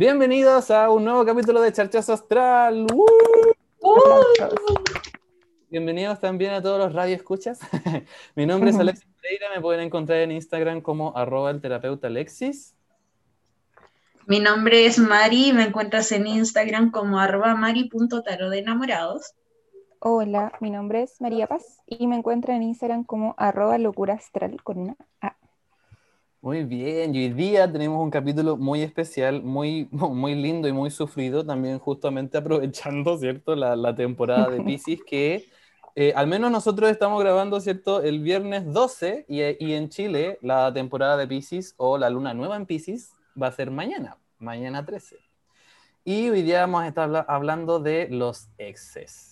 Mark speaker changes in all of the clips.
Speaker 1: Bienvenidos a un nuevo capítulo de Charchazo Astral. ¡Uh! Bienvenidos también a todos los radioescuchas. Mi nombre es Alexis Pereira, me pueden encontrar en Instagram como arroba el terapeuta Alexis.
Speaker 2: Mi nombre es Mari, me encuentras en Instagram como arroba mari.taro de enamorados.
Speaker 3: Hola, mi nombre es María Paz y me encuentro en Instagram como arroba locura astral con una A.
Speaker 1: Muy bien, y hoy día tenemos un capítulo muy especial, muy, muy lindo y muy sufrido, también justamente aprovechando, ¿cierto?, la, la temporada de Pisces, que eh, al menos nosotros estamos grabando, ¿cierto?, el viernes 12 y, y, en Chile la temporada de Pisces o la luna nueva en Pisces va a ser mañana, mañana 13. Y hoy día vamos a estar hablando de los exes.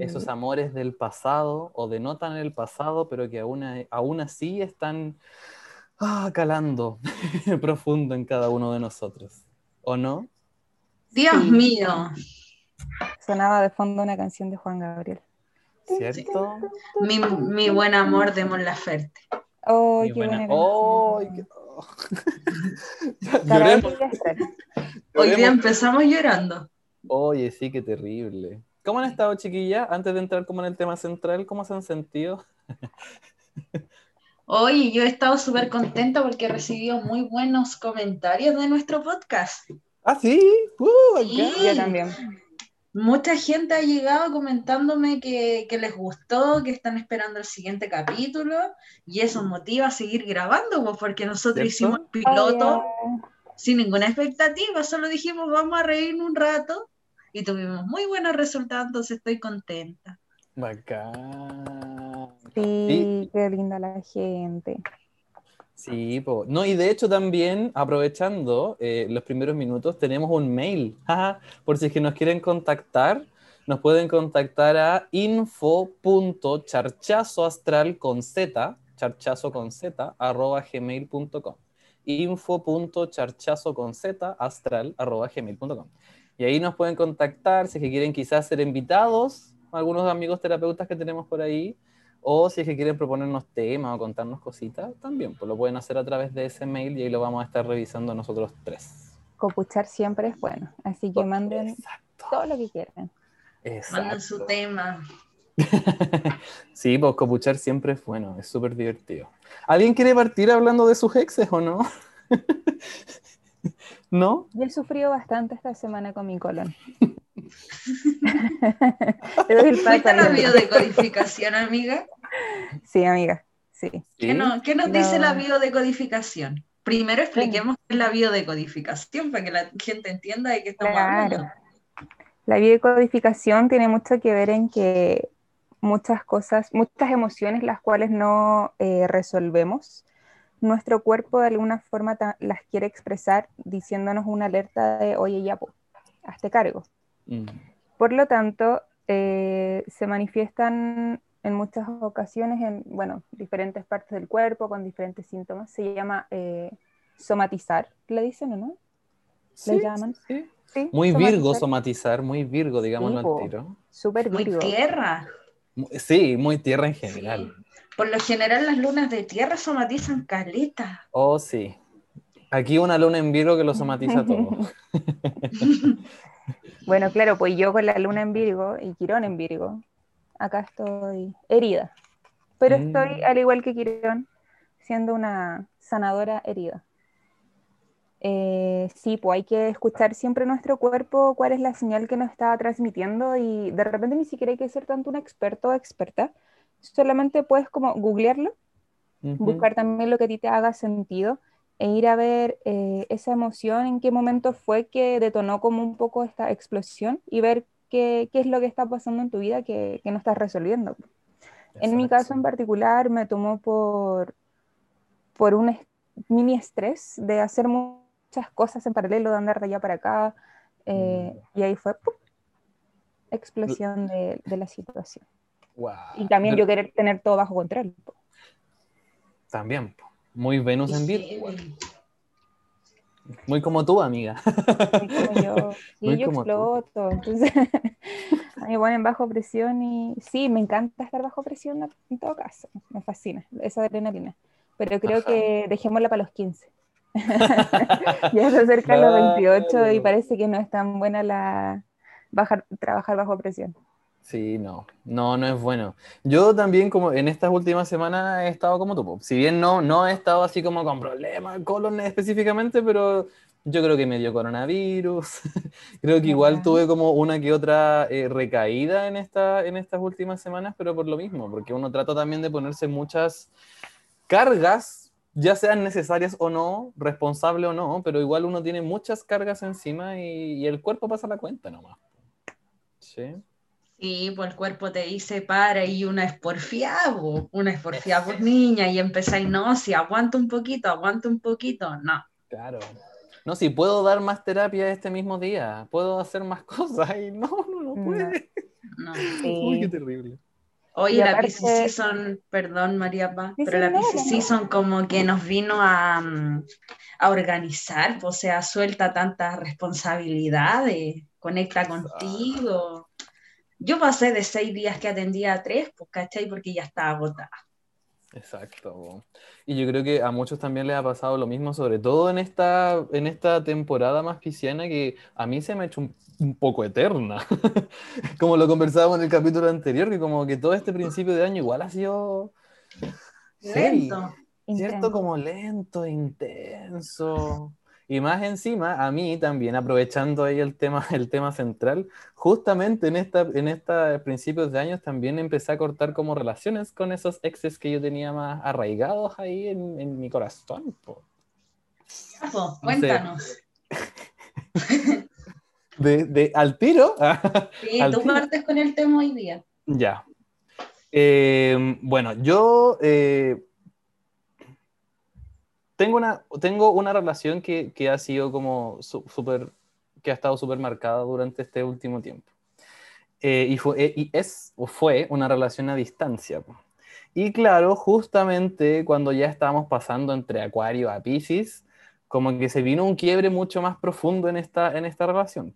Speaker 1: Esos amores del pasado o denotan el pasado, pero que aún, aún así están ah, calando profundo en cada uno de nosotros. ¿O no?
Speaker 2: Dios sí. mío.
Speaker 3: Sonaba de fondo una canción de Juan Gabriel.
Speaker 1: ¿Cierto?
Speaker 2: Mi, mi buen amor de Mon Laferte.
Speaker 3: Oh,
Speaker 1: Mi
Speaker 3: qué
Speaker 1: buena-
Speaker 3: buena
Speaker 1: ¡Oh! qué- oh. Lloremos,
Speaker 3: astral.
Speaker 2: Hoy día
Speaker 1: lloremos.
Speaker 2: empezamos llorando.
Speaker 1: Oye, sí, qué terrible. ¿Cómo han estado, chiquillas? Antes de entrar como en el tema central, ¿cómo se han sentido?
Speaker 2: Hoy yo he estado súper contenta porque he recibido muy buenos comentarios de nuestro podcast.
Speaker 1: Ah, sí. Uh,
Speaker 2: Sí.
Speaker 3: Yo también.
Speaker 2: Mucha gente ha llegado comentándome que, que les gustó, que están esperando el siguiente capítulo y eso motiva a seguir grabando, pues, porque nosotros
Speaker 1: ¿Cierto?
Speaker 2: hicimos el piloto
Speaker 3: Oh,
Speaker 2: sin ninguna expectativa, solo dijimos vamos a reír un rato y tuvimos muy buenos resultados, entonces estoy contenta.
Speaker 1: Bacán.
Speaker 3: sí,
Speaker 1: Sí.
Speaker 3: qué linda la gente.
Speaker 1: Sí, po. no, y de hecho también, aprovechando eh, los primeros minutos, tenemos un mail. Por si es que nos quieren contactar, nos pueden contactar a info.charchazoastral con z, charchazo con z, arroba gmail.com. info.charchazo con z, astral, arroba gmail.com. Y ahí nos pueden contactar si es que quieren quizás ser invitados, algunos amigos terapeutas que tenemos por ahí, o si es que quieren proponernos temas o contarnos cositas, también, pues lo pueden hacer a través de ese mail y ahí lo vamos a estar revisando nosotros tres.
Speaker 3: Copuchar siempre es bueno, así que manden
Speaker 1: Exacto.
Speaker 3: todo lo que quieran.
Speaker 2: Manden su
Speaker 1: Exacto.
Speaker 2: tema.
Speaker 1: Sí, pues copuchar siempre es bueno, es súper divertido. ¿Alguien quiere partir hablando de sus exes o no? ¿No?
Speaker 3: Yo he sufrido bastante esta semana con mi colon. Te doy el paso,
Speaker 2: ¿Fuiste a la biodecodificación, amiga?
Speaker 3: Sí, amiga, sí.
Speaker 2: ¿Qué,
Speaker 1: ¿Sí?
Speaker 2: no- qué nos
Speaker 3: No.
Speaker 2: dice la biodecodificación? Primero expliquemos qué es la biodecodificación para que la gente entienda de qué estamos
Speaker 3: Claro.
Speaker 2: hablando.
Speaker 3: La biodecodificación tiene mucho que ver en que muchas cosas, muchas emociones las cuales no eh, resolvemos, nuestro cuerpo de alguna forma las quiere expresar diciéndonos una alerta de, oye, ya, po, hazte cargo.
Speaker 1: Mm.
Speaker 3: Por lo tanto, eh, se manifiestan en muchas ocasiones en, bueno, diferentes partes del cuerpo con diferentes síntomas. Se llama eh, somatizar, ¿le dicen o no?
Speaker 1: Sí,
Speaker 3: llaman?
Speaker 1: sí.
Speaker 3: Sí,
Speaker 1: Muy virgo
Speaker 3: somatizar.
Speaker 1: muy virgo, digámoslo al tiro.
Speaker 3: Súper
Speaker 2: Muy
Speaker 3: virgo.
Speaker 2: tierra.
Speaker 1: Mu- Sí, muy tierra en general.
Speaker 2: Por lo general las lunas de tierra somatizan caleta.
Speaker 1: Oh, sí. Aquí una luna en Virgo que lo somatiza todo.
Speaker 3: Bueno, claro, pues yo con la luna en Virgo y Quirón en Virgo, acá estoy herida. Pero
Speaker 1: Mm.
Speaker 3: estoy, al igual que Quirón, siendo una sanadora herida. Eh, sí, pues hay que escuchar siempre nuestro cuerpo, cuál es la señal que nos está transmitiendo y de repente ni siquiera hay que ser tanto un experto o experta, solamente puedes como googlearlo buscar también lo que a ti te haga sentido e ir a ver eh, esa emoción, en qué momento fue que detonó como un poco esta explosión y ver qué, qué es lo que está pasando en tu vida que, que no estás resolviendo. En mi caso en particular me tomó por, por un mini estrés de hacer mu- muchas cosas en paralelo, de andar de allá para acá, eh, y ahí fue ¡pum! explosión de, de la situación. Y también
Speaker 1: Pero-
Speaker 3: yo querer tener todo bajo control. po.
Speaker 1: También, po. muy Venus en Virgo. Muy como tú, amiga.
Speaker 3: Así como yo, sí,
Speaker 1: Muy
Speaker 3: yo
Speaker 1: como tú.
Speaker 3: exploto, entonces a mí me ponen bajo presión y sí, me encanta estar bajo presión en todo caso, me fascina esa adrenalina, pero creo
Speaker 1: Ajá.
Speaker 3: que dejémosla para los 15. Ya se acercan los 28 y parece que no es tan buena la bajar, trabajar bajo presión.
Speaker 1: Sí, no, no, no es bueno. Yo también como en estas últimas semanas he estado como tú, si bien no, no he estado así como con problemas, colon específicamente, pero yo creo que me dio coronavirus, creo que igual tuve como una que otra eh, recaída en, esta, en estas últimas semanas, pero por lo mismo, porque uno trata también de ponerse muchas cargas, ya sean necesarias o no, responsable o no, pero igual uno tiene muchas cargas encima y, y el cuerpo pasa la cuenta nomás. Sí.
Speaker 2: Sí, pues el cuerpo te dice para y una es porfiado, una es porfiado, pues niña, y empezáis, no, si aguanto un poquito, aguanto un poquito, no.
Speaker 1: Claro. No, si puedo dar más terapia este mismo día, puedo hacer más cosas y no, no, no puede.
Speaker 2: No.
Speaker 1: Uy, qué terrible.
Speaker 2: Oye, la
Speaker 3: aparte-
Speaker 2: Pisces Season, perdón María Paz,
Speaker 3: Sí,
Speaker 2: pero
Speaker 3: sí,
Speaker 2: la
Speaker 3: no.
Speaker 2: Season como que nos vino a, mm, a organizar, pues, o sea, suelta tantas responsabilidades, conecta contigo. Yo pasé de seis días que atendía a tres, pues, ¿cachai? Porque ya estaba agotada.
Speaker 1: Exacto. Y yo creo que a muchos también les ha pasado lo mismo, sobre todo en esta, en esta temporada más pisciana que a mí se me ha hecho un, un poco eterna. Como lo conversábamos en el capítulo anterior, que como que todo este principio de año igual ha sido
Speaker 2: Lento.
Speaker 1: ¿cierto?
Speaker 3: Intenso.
Speaker 1: Como lento, intenso. Y más encima, a mí también, aprovechando ahí el tema, el tema central, justamente en esta, en esta principios de años también empecé a cortar como relaciones con esos exes que yo tenía más arraigados ahí en, en mi corazón. po.
Speaker 2: Ya, pues, cuéntanos.
Speaker 1: De, de al tiro.
Speaker 2: Sí,
Speaker 1: Al
Speaker 2: tú
Speaker 1: tiro.
Speaker 2: partes con el tema hoy día.
Speaker 1: Ya. Eh, bueno, yo eh, tengo, una, tengo una relación que, que ha sido como súper, que ha estado súper marcada durante este último tiempo. Eh, y, fue, eh, y es o fue una relación a distancia. Y claro, justamente cuando ya estábamos pasando entre Acuario a Pisces, como que se vino un quiebre mucho más profundo en esta, en esta relación.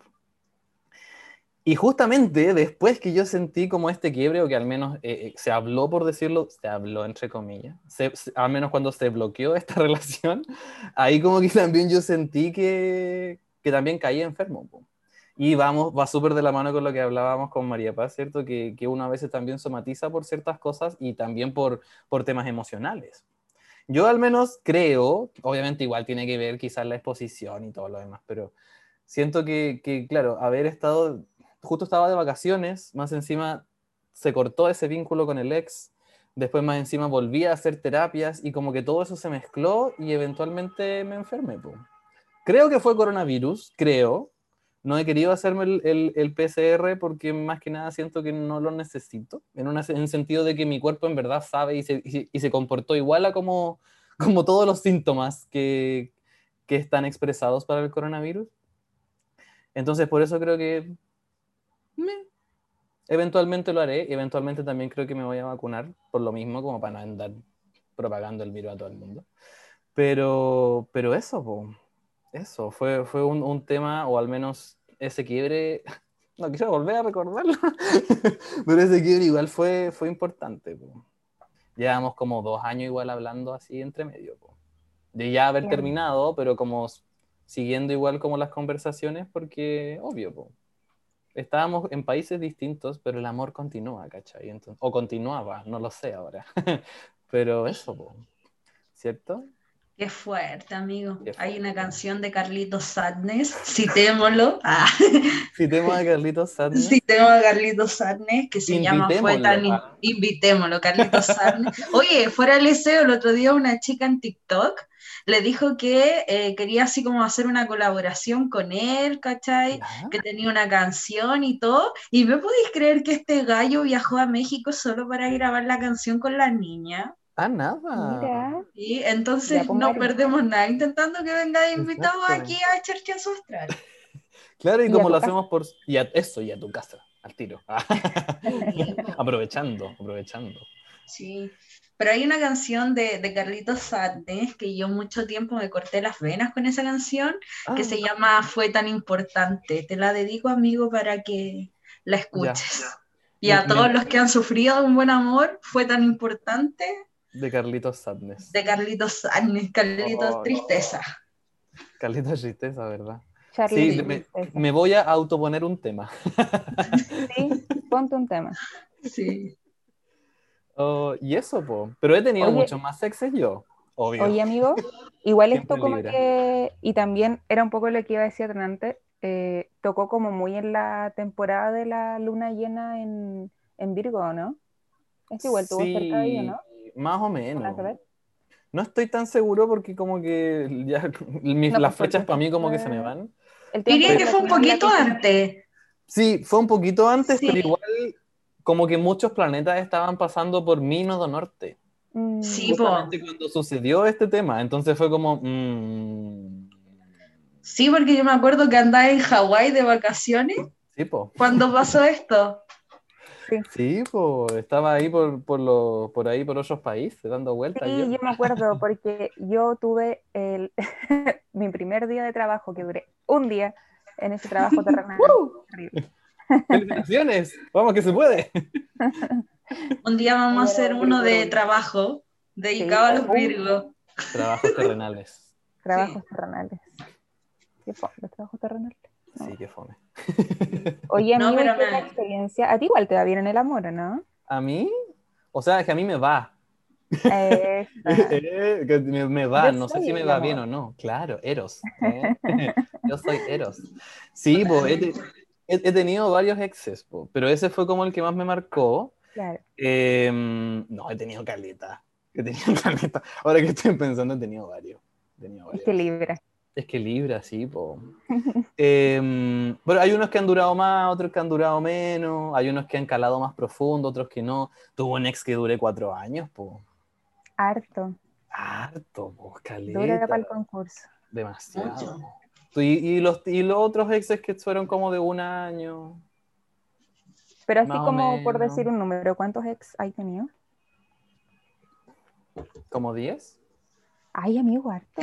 Speaker 1: Y justamente después que yo sentí como este quiebre, o que al menos eh, eh, se habló, por decirlo, se habló entre comillas, al menos cuando se bloqueó esta relación, ahí como que también yo sentí que, que también caí enfermo. Y vamos, va súper de la mano con lo que hablábamos con María Paz, ¿cierto? Que, que uno a veces también somatiza por ciertas cosas y también por, por temas emocionales. Yo al menos creo, obviamente igual tiene que ver quizás la exposición y todo lo demás, pero siento que, que, claro, haber estado, justo estaba de vacaciones, más encima se cortó ese vínculo con el ex, después más encima volví a hacer terapias y como que todo eso se mezcló y eventualmente me enfermé. po. Creo que fue coronavirus, creo. No he querido hacerme el, el- el PCR porque más que nada siento que no lo necesito, en, una- en sentido de que mi cuerpo en verdad sabe y se, y y se comportó igual a como, como todos los síntomas que, que están expresados para el coronavirus. Entonces, por eso creo que me- eventualmente lo haré y eventualmente también creo que me voy a vacunar por lo mismo, como para no andar propagando el virus a todo el mundo. Pero, pero eso, po, eso, fue, fue un, un tema, o al menos ese quiebre, no quiero volver a recordarlo, pero ese quiebre igual fue, fue importante. po. Llevamos como dos años igual hablando así entre medio. po. De ya haber
Speaker 3: Claro.
Speaker 1: terminado, pero como siguiendo igual como las conversaciones, porque obvio, po, estábamos en países distintos, pero el amor continúa, ¿cachai? Entonces, o continuaba, no lo sé ahora. pero eso, ¿cierto?
Speaker 2: Qué fuerte, amigo.
Speaker 1: Qué
Speaker 2: Hay una canción de Carlitos Sadness, citémoslo. Ah,
Speaker 1: Citemos a Carlitos Sadness.
Speaker 2: citemos a Carlitos Sadness, que se llama Fue tan...
Speaker 1: Ah.
Speaker 2: Invitémoslo, Carlitos Sadness. Oye, fuera del liceo, el otro día una chica en TikTok le dijo que eh, quería así como hacer una colaboración con él, ¿cachai? Que tenía una canción y todo, y me podéis creer que este gallo viajó a México solo para grabar la canción con la niña.
Speaker 1: Ah, nada.
Speaker 3: Mira,
Speaker 2: Y entonces
Speaker 3: pues,
Speaker 2: no perdemos nada intentando que venga invitado
Speaker 1: Exacto.
Speaker 2: aquí a Charchazo Astral.
Speaker 1: Claro, y como lo
Speaker 3: casa.
Speaker 1: hacemos por... Y a eso, y a tu casa, al tiro. Aprovechando, aprovechando.
Speaker 2: Sí. Pero hay una canción de, de Carlitos Sadness que yo mucho tiempo me corté las venas con esa canción, que
Speaker 1: Ah,
Speaker 2: se llama Fue tan importante. Te la dedico, amigo, para que la escuches. Y a
Speaker 1: Me-
Speaker 2: todos
Speaker 1: me-
Speaker 2: los que han sufrido un buen amor, fue tan importante
Speaker 1: de Carlitos Sadness.
Speaker 2: de Carlitos Sadness, Carlitos
Speaker 1: Oh,
Speaker 2: Tristeza.
Speaker 1: De tristeza, ¿verdad?
Speaker 3: Charlie,
Speaker 1: Sí, me,
Speaker 3: tristeza.
Speaker 1: me voy a autoponer un tema.
Speaker 3: Sí, ponte un tema.
Speaker 2: Sí.
Speaker 1: Oh, y eso, po. Pero he tenido
Speaker 3: Oye.
Speaker 1: muchos más sexes yo, obvio.
Speaker 3: Oye, amigo, igual esto como
Speaker 1: Libra.
Speaker 3: que, y también era un poco lo que iba a decir antes, eh, tocó como muy en la temporada de la luna llena en, en Virgo, ¿no? Esto igual tuvo cerca de ello, ¿no?
Speaker 1: Más o menos. No estoy tan seguro porque como que ya mis-
Speaker 3: No,
Speaker 1: las
Speaker 3: pues,
Speaker 1: fechas para mí como que se me van.
Speaker 2: Diría
Speaker 3: de
Speaker 2: que fue un poquito
Speaker 3: que-
Speaker 2: antes.
Speaker 1: Sí, fue un poquito antes,
Speaker 2: Sí.
Speaker 1: pero igual como que muchos planetas estaban pasando por mi nodo norte.
Speaker 3: Mm,
Speaker 2: Sí, po.
Speaker 1: Justamente cuando sucedió este tema, entonces fue como... mm,
Speaker 2: Sí, porque yo me acuerdo que andaba en Hawái de vacaciones
Speaker 1: sí, po.
Speaker 2: cuando pasó esto.
Speaker 1: Sí, po. Estaba ahí por, por, lo- por ahí, por otros países, dando vueltas.
Speaker 3: Sí,
Speaker 1: yo.
Speaker 3: yo me acuerdo porque yo tuve el, mi primer día de trabajo, que duré un día en ese trabajo terrenal. Horrible.
Speaker 1: ¡Felicitaciones! ¡Vamos que se puede!
Speaker 2: Un día vamos a hacer uno de trabajo dedicado a los
Speaker 3: Sí.
Speaker 2: Virgos.
Speaker 1: Trabajos terrenales.
Speaker 3: Trabajos terrenales. ¿Qué fue? ¿Los trabajos terrenales?
Speaker 1: Sí, qué fome.
Speaker 3: Oye, amigo,
Speaker 2: pero
Speaker 3: ¿qué es la
Speaker 2: me-
Speaker 3: experiencia? A ti igual te va bien en el amor, ¿o ¿no?
Speaker 1: ¿A mí? O sea, es que a mí me va.
Speaker 3: Eh,
Speaker 1: Eh, que me, me va,
Speaker 3: Yo
Speaker 1: no sé si me va
Speaker 3: amor.
Speaker 1: bien o no. Claro, Eros. ¿eh? Yo soy Eros. Sí, po, he, te- he- he tenido varios exes, po, pero ese fue como el que más me marcó.
Speaker 3: claro.
Speaker 1: Eh, no, he tenido caleta. He tenido caleta. Ahora que estoy pensando, he tenido varios. He tenido
Speaker 3: Libra.
Speaker 1: Es que Libra, sí, po. Eh, pero hay unos que han durado más, otros que han durado menos, hay unos que han calado más profundo, otros que no. Tuvo un ex que duré cuatro años, po.
Speaker 3: Harto.
Speaker 1: Harto, po,
Speaker 3: Dura
Speaker 1: caleta.
Speaker 3: para el concurso.
Speaker 1: Demasiado.
Speaker 2: Mucho.
Speaker 1: Y, y los, y los otros exes que fueron como de un año.
Speaker 3: Pero así como por decir un número, ¿cuántos ex hay tenido?
Speaker 1: ¿Como 10?
Speaker 3: Ay, amigo, harto.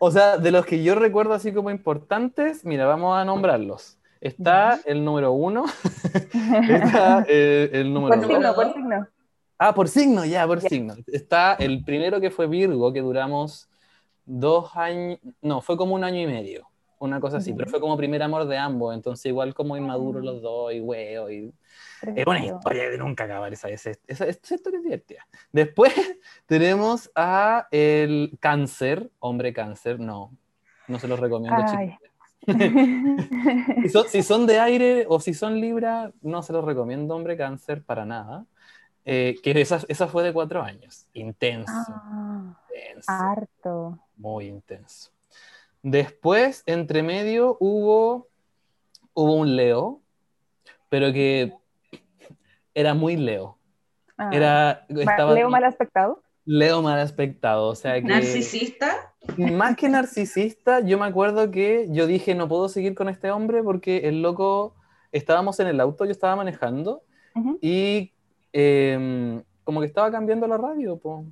Speaker 1: O sea, de los que yo recuerdo así como importantes, mira, vamos a nombrarlos. Está el número uno, está eh, el número
Speaker 3: Por
Speaker 1: dos.
Speaker 3: signo,
Speaker 2: ¿no?
Speaker 3: por signo.
Speaker 1: Ah, por signo, ya, por signo. Está el primero que fue Virgo, que duramos dos años, no, fue como un año y medio, una cosa así, pero fue como primer amor de ambos, entonces igual como inmaduros
Speaker 3: Ah.
Speaker 1: los dos y huevo y Es una historia de nunca acabar esa, esa, esa, esa historia es divertida. Después tenemos a el cáncer, hombre cáncer, no, no se los recomiendo. Si son, si son de aire o si son libra, no se los recomiendo, hombre cáncer, para nada. Eh, que esa, esa fue de cuatro años, intenso,
Speaker 3: Ah,
Speaker 1: intenso,
Speaker 3: harto.
Speaker 1: muy intenso. Después, entre medio, hubo, hubo un Leo, pero que era muy Leo.
Speaker 3: Ah.
Speaker 1: Era, estaba
Speaker 3: Leo mal aspectado.
Speaker 1: Leo mal aspectado, o sea que
Speaker 2: Narcisista.
Speaker 1: más que narcisista, yo me acuerdo que yo dije no puedo seguir con este hombre porque el loco estábamos en el auto, yo estaba manejando y eh, como que estaba cambiando la radio, po.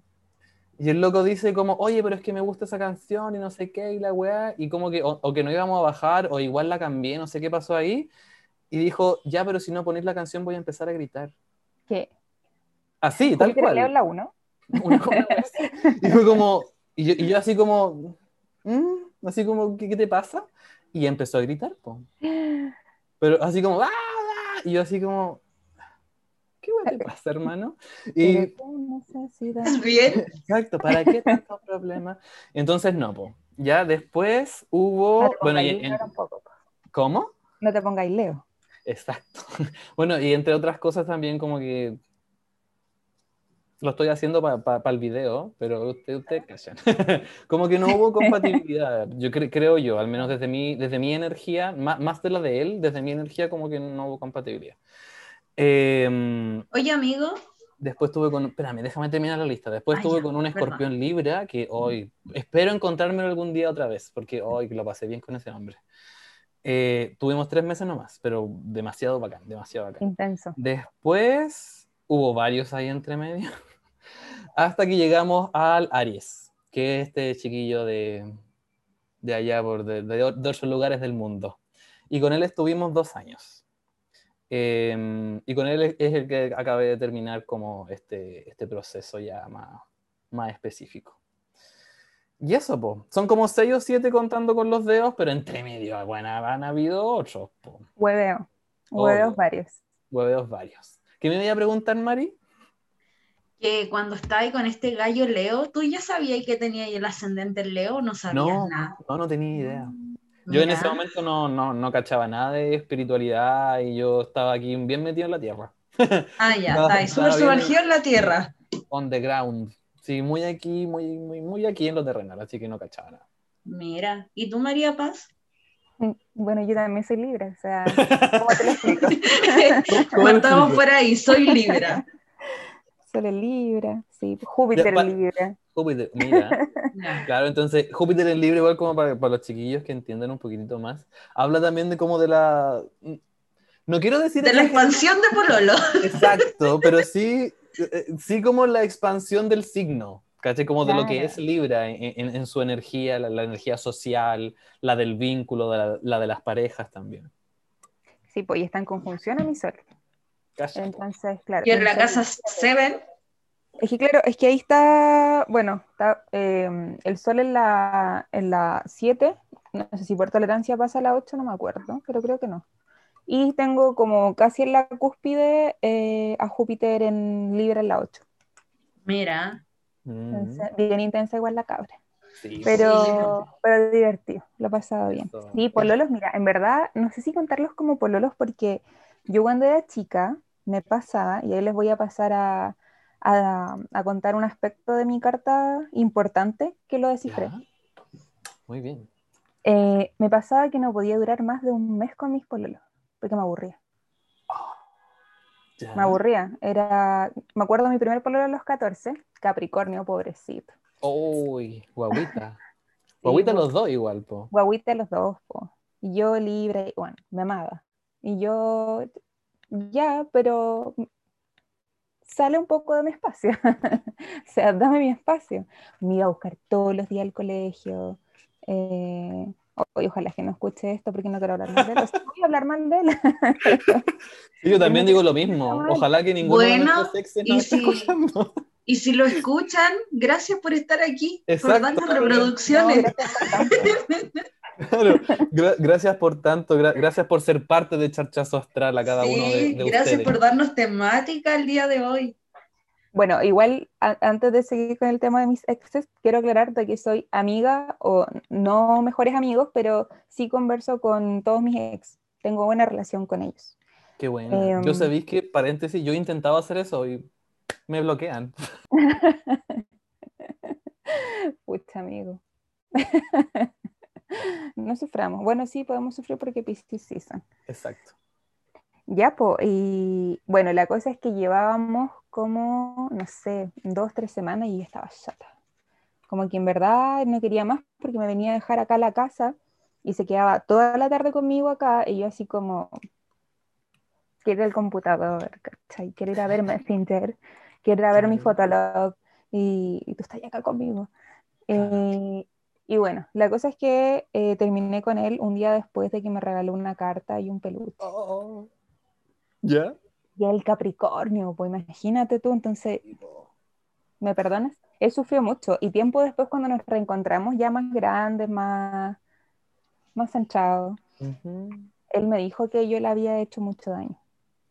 Speaker 1: Y el loco dice como, oye, pero es que me gusta esa canción y no sé qué, y la weá, y como que, o, o que no íbamos a bajar, o igual la cambié, no sé qué pasó ahí, y dijo, ya, pero si no ponéis la canción voy a empezar a gritar.
Speaker 3: ¿Qué?
Speaker 1: Así, tal
Speaker 3: ¿Tuviste
Speaker 1: cual.
Speaker 3: Leo la 1?
Speaker 1: Una cosa. Y fue como, y yo, y yo así como, "Mm", así como, ¿qué, qué te pasa? Y empezó a gritar, po. Pero así como, ¡ah! ah", Y yo así como, ¿qué te pasa, hermano? Y.
Speaker 2: ¿Estás bien?
Speaker 1: exacto, ¿para qué tanto problema? Entonces, no, po. Ya después hubo,
Speaker 3: No te
Speaker 1: bueno, y en-
Speaker 3: Leo tampoco.
Speaker 1: ¿cómo?
Speaker 3: No te pongáis Leo.
Speaker 1: Exacto. Bueno, y entre otras cosas también como que lo estoy haciendo para el video, pero ustedes usted callan. como que no hubo compatibilidad, yo cre- creo yo, al menos desde mi, desde mi energía, má- más, de la de él, desde mi energía como que no hubo compatibilidad. Em,
Speaker 2: Oye, amigo.
Speaker 1: después tuve con, espérame, déjame terminar la lista. Después
Speaker 2: Ah,
Speaker 1: tuve
Speaker 2: ya,
Speaker 1: con un
Speaker 2: perdón.
Speaker 1: escorpión libra que hoy, espero encontrármelo algún día otra vez, porque hoy lo pasé bien con ese hombre. Eh, tuvimos tres meses nomás, pero demasiado bacán, demasiado bacán.
Speaker 3: Intenso.
Speaker 1: Después hubo varios ahí entre medio, hasta que llegamos al Aries, que es este chiquillo de, de allá, por de, de, de otros lugares del mundo. Y con él estuvimos dos años. Eh, y con él es el que acabé de terminar como este, este proceso ya más, más específico. Y eso, po. Son como seis o siete contando con los dedos, pero entre medio, bueno, han habido otros, po.
Speaker 3: Hueveo. Hueveos varios.
Speaker 1: Hueveos varios. ¿Qué me voy a preguntar, Mari?
Speaker 2: Que cuando estaba ahí con este gallo Leo, ¿tú ya sabías que tenía ahí el ascendente Leo no sabías
Speaker 1: No,
Speaker 2: nada?
Speaker 1: no, no tenía idea. Yo en ese momento no, no, no cachaba nada de espiritualidad y yo estaba aquí bien metido en la tierra.
Speaker 2: Ah, ya,
Speaker 1: No,
Speaker 2: está súper sumergido en la tierra.
Speaker 1: On the ground. Sí, muy aquí, muy, muy, muy aquí en lo terrenal, así que no cachaba nada.
Speaker 2: Mira, ¿y tú, María Paz?
Speaker 3: Mm, Bueno, yo también soy libre, o sea, ¿cómo te lo explico?
Speaker 2: Por ahí, soy Libra.
Speaker 3: Sol es libre, sí, Júpiter es libre.
Speaker 1: Júpiter, mira. Claro, entonces Júpiter en libre, igual como para, para los chiquillos que entiendan un poquitito más, habla también de como de la... No quiero decir...
Speaker 2: De la expansión de Pololo.
Speaker 1: Exacto, pero sí, eh, sí como la expansión del signo, ¿cachai? Como de lo que
Speaker 3: Claro.
Speaker 1: es Libra en, en- en su energía, la, la energía social, la del vínculo, de la, la de las parejas también.
Speaker 3: Sí, pues y está en conjunción a mi sol. Entonces, claro.
Speaker 2: Y en la
Speaker 3: sol-
Speaker 2: casa Seven,
Speaker 3: Es que claro, es que ahí está, bueno, está eh, el sol en la, en la 7, no sé si por tolerancia pasa a la 8, no me acuerdo, pero creo que no. Y tengo como casi en la cúspide eh, a Júpiter en Libra en la 8.
Speaker 2: mira,
Speaker 3: Entonces, bien intensa igual la cabra.
Speaker 1: sí,
Speaker 3: Pero, pero divertido, lo he pasado bien.
Speaker 1: Eso.
Speaker 3: Sí, pololos, mira, en verdad, no sé si contarlos como pololos porque yo cuando era chica me pasaba, y ahí les voy a pasar a, a- a contar un aspecto de mi carta importante que lo descifré.
Speaker 1: Muy bien.
Speaker 3: Eh, me pasaba que no podía durar más de un mes con mis pololos, porque me aburría. Me aburría. Era, me acuerdo de mi primer pololo a los 14, Capricornio, pobrecito.
Speaker 1: Uy, guaguita. Guaguita
Speaker 3: po.
Speaker 1: los dos igual, po.
Speaker 3: guaguita los dos, po. Y yo libre, bueno, me amaba. Y yo, ya, pero sale un poco de mi espacio. o sea, dame mi espacio. Me iba a buscar todos los días al colegio. Eh, ojalá que no escuche esto porque no quiero hablar mal de él. O sea, voy a hablar mal de él.
Speaker 1: Sí, yo también digo lo mismo. Ojalá que ninguno de
Speaker 2: Bueno,
Speaker 1: nuestros exes
Speaker 2: y
Speaker 1: nos esté
Speaker 2: si-
Speaker 1: escuchando.
Speaker 2: Y si lo escuchan, gracias por estar aquí, por
Speaker 1: Exacto.
Speaker 2: darnos
Speaker 3: No,
Speaker 2: reproducciones.
Speaker 3: gracias por tanto.
Speaker 1: Claro, gra- gracias por tanto, gra- gracias por ser parte de Charchazo Astral a cada
Speaker 2: Sí,
Speaker 1: uno de, de
Speaker 2: gracias
Speaker 1: ustedes.
Speaker 2: por darnos temática el día de hoy.
Speaker 3: Bueno, igual antes de seguir con el tema de mis exes, quiero aclarar de que soy amiga o no mejores amigos, pero sí converso con todos mis ex. Tengo buena relación con ellos.
Speaker 1: Qué bueno. yo
Speaker 3: Em,
Speaker 1: sabéis que, paréntesis, yo intentaba hacer eso y me bloquean.
Speaker 3: Pucha, amigo. no suframos. Bueno, sí, podemos sufrir porque Piscis season.
Speaker 1: Exacto.
Speaker 3: Ya, po, y bueno, la cosa es que llevábamos como, no sé, dos, tres semanas y yo estaba chata. Como que en verdad no quería más porque me venía a dejar acá a la casa y se quedaba toda la tarde conmigo acá y yo así como, quiero el computador, ¿cachai? Quiero ir a ver Messenger, quiero ir a ver mi. Fotolog y, y tú estás acá conmigo. Eh, y bueno, la cosa es que eh, terminé con él un día después de que me regaló una carta y un peluche.
Speaker 1: ¿Ya?
Speaker 3: Y el Capricornio, pues imagínate tú, entonces, ¿me perdonas? Él sufrió mucho y tiempo después cuando nos reencontramos, ya más grandes, más, más centrados,
Speaker 1: Ujú.
Speaker 3: él me dijo que yo le había hecho mucho daño.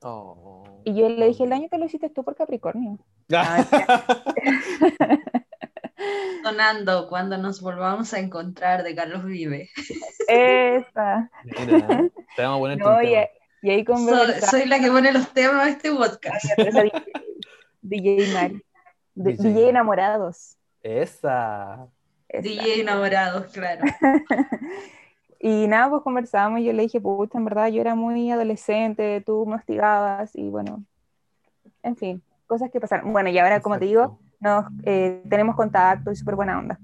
Speaker 1: Oh.
Speaker 3: Y yo le dije, el daño te lo hiciste tú por Capricornio.
Speaker 2: Sonando cuando nos volvamos a encontrar de Carlos Vive.
Speaker 3: Esa.
Speaker 1: Mira, te vamos a poner
Speaker 3: No, y, y ahí
Speaker 2: Soy, soy la que pone los temas de este podcast.
Speaker 3: DJ, DJ Mari.
Speaker 1: DJ
Speaker 3: DJ enamorados.
Speaker 1: Esa.
Speaker 3: Esa.
Speaker 2: DJ enamorados, claro.
Speaker 3: Y nada, pues conversábamos y yo le dije, pucha, en verdad yo era muy adolescente, tú me hostigabas y bueno, en fin, cosas que pasaron. Bueno, y ahora, como te digo, nos, eh, tenemos contacto y súper buena onda.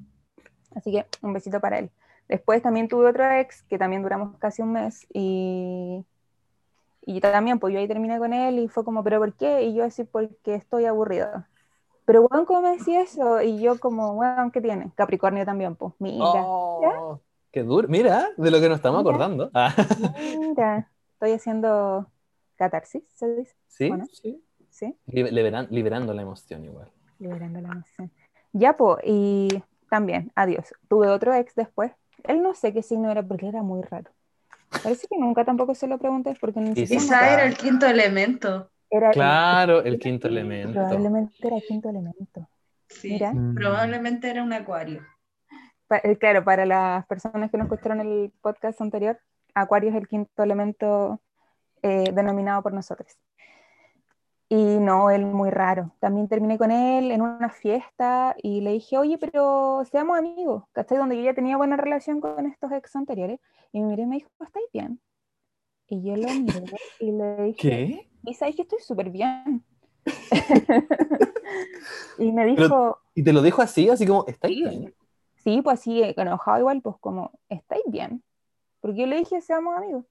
Speaker 3: Así que un besito para él. Después también tuve otro ex que también duramos casi un mes y, y también, pues yo ahí terminé con él y fue como, ¿pero por qué? Y yo así, porque estoy aburrida. Pero, bueno, ¿cómo me decía eso? Y yo como, bueno, ¿qué tiene? Capricornio también, pues, mira.
Speaker 1: Oh, qué duro. Mira, de lo que nos estamos
Speaker 3: Mira.
Speaker 1: acordando. Ah,
Speaker 3: Mira, estoy haciendo catarsis, ¿se dice?
Speaker 1: sí,
Speaker 3: Bueno.
Speaker 1: sí.
Speaker 3: Sí,
Speaker 1: Libe- liberan- liberando la emoción igual.
Speaker 3: liberando la emoción. Ya, po, y también, adiós. Tuve otro ex después. Él no sé qué signo era porque era muy raro. Parece que nunca tampoco se lo pregunté porque ni siquiera...
Speaker 2: Quizá era el quinto elemento.
Speaker 3: Era
Speaker 1: Claro, el quinto elemento.
Speaker 3: Probablemente era el quinto elemento.
Speaker 2: Sí,
Speaker 3: Mira.
Speaker 1: Mm.
Speaker 2: probablemente era un acuario.
Speaker 3: Pa- eh, claro, para las personas que no escucharon el podcast anterior, Acuario es el quinto elemento eh, denominado por nosotros. Y no, él muy raro. También terminé con él en una fiesta y le dije, oye, pero seamos amigos, ¿cachai? Donde yo ya tenía buena relación con estos ex anteriores. Y me miré y me dijo, ¿estáis bien? Y yo lo miré y le dije,
Speaker 1: ¿Qué?
Speaker 3: y sabes que estoy súper bien. y me
Speaker 1: Pero-
Speaker 3: dijo,
Speaker 1: Y te lo dijo así, así como, ¿estáis bien?
Speaker 3: Sí, pues así, eh, enojado igual, pues como, ¿estáis bien? Porque yo le dije, seamos amigos.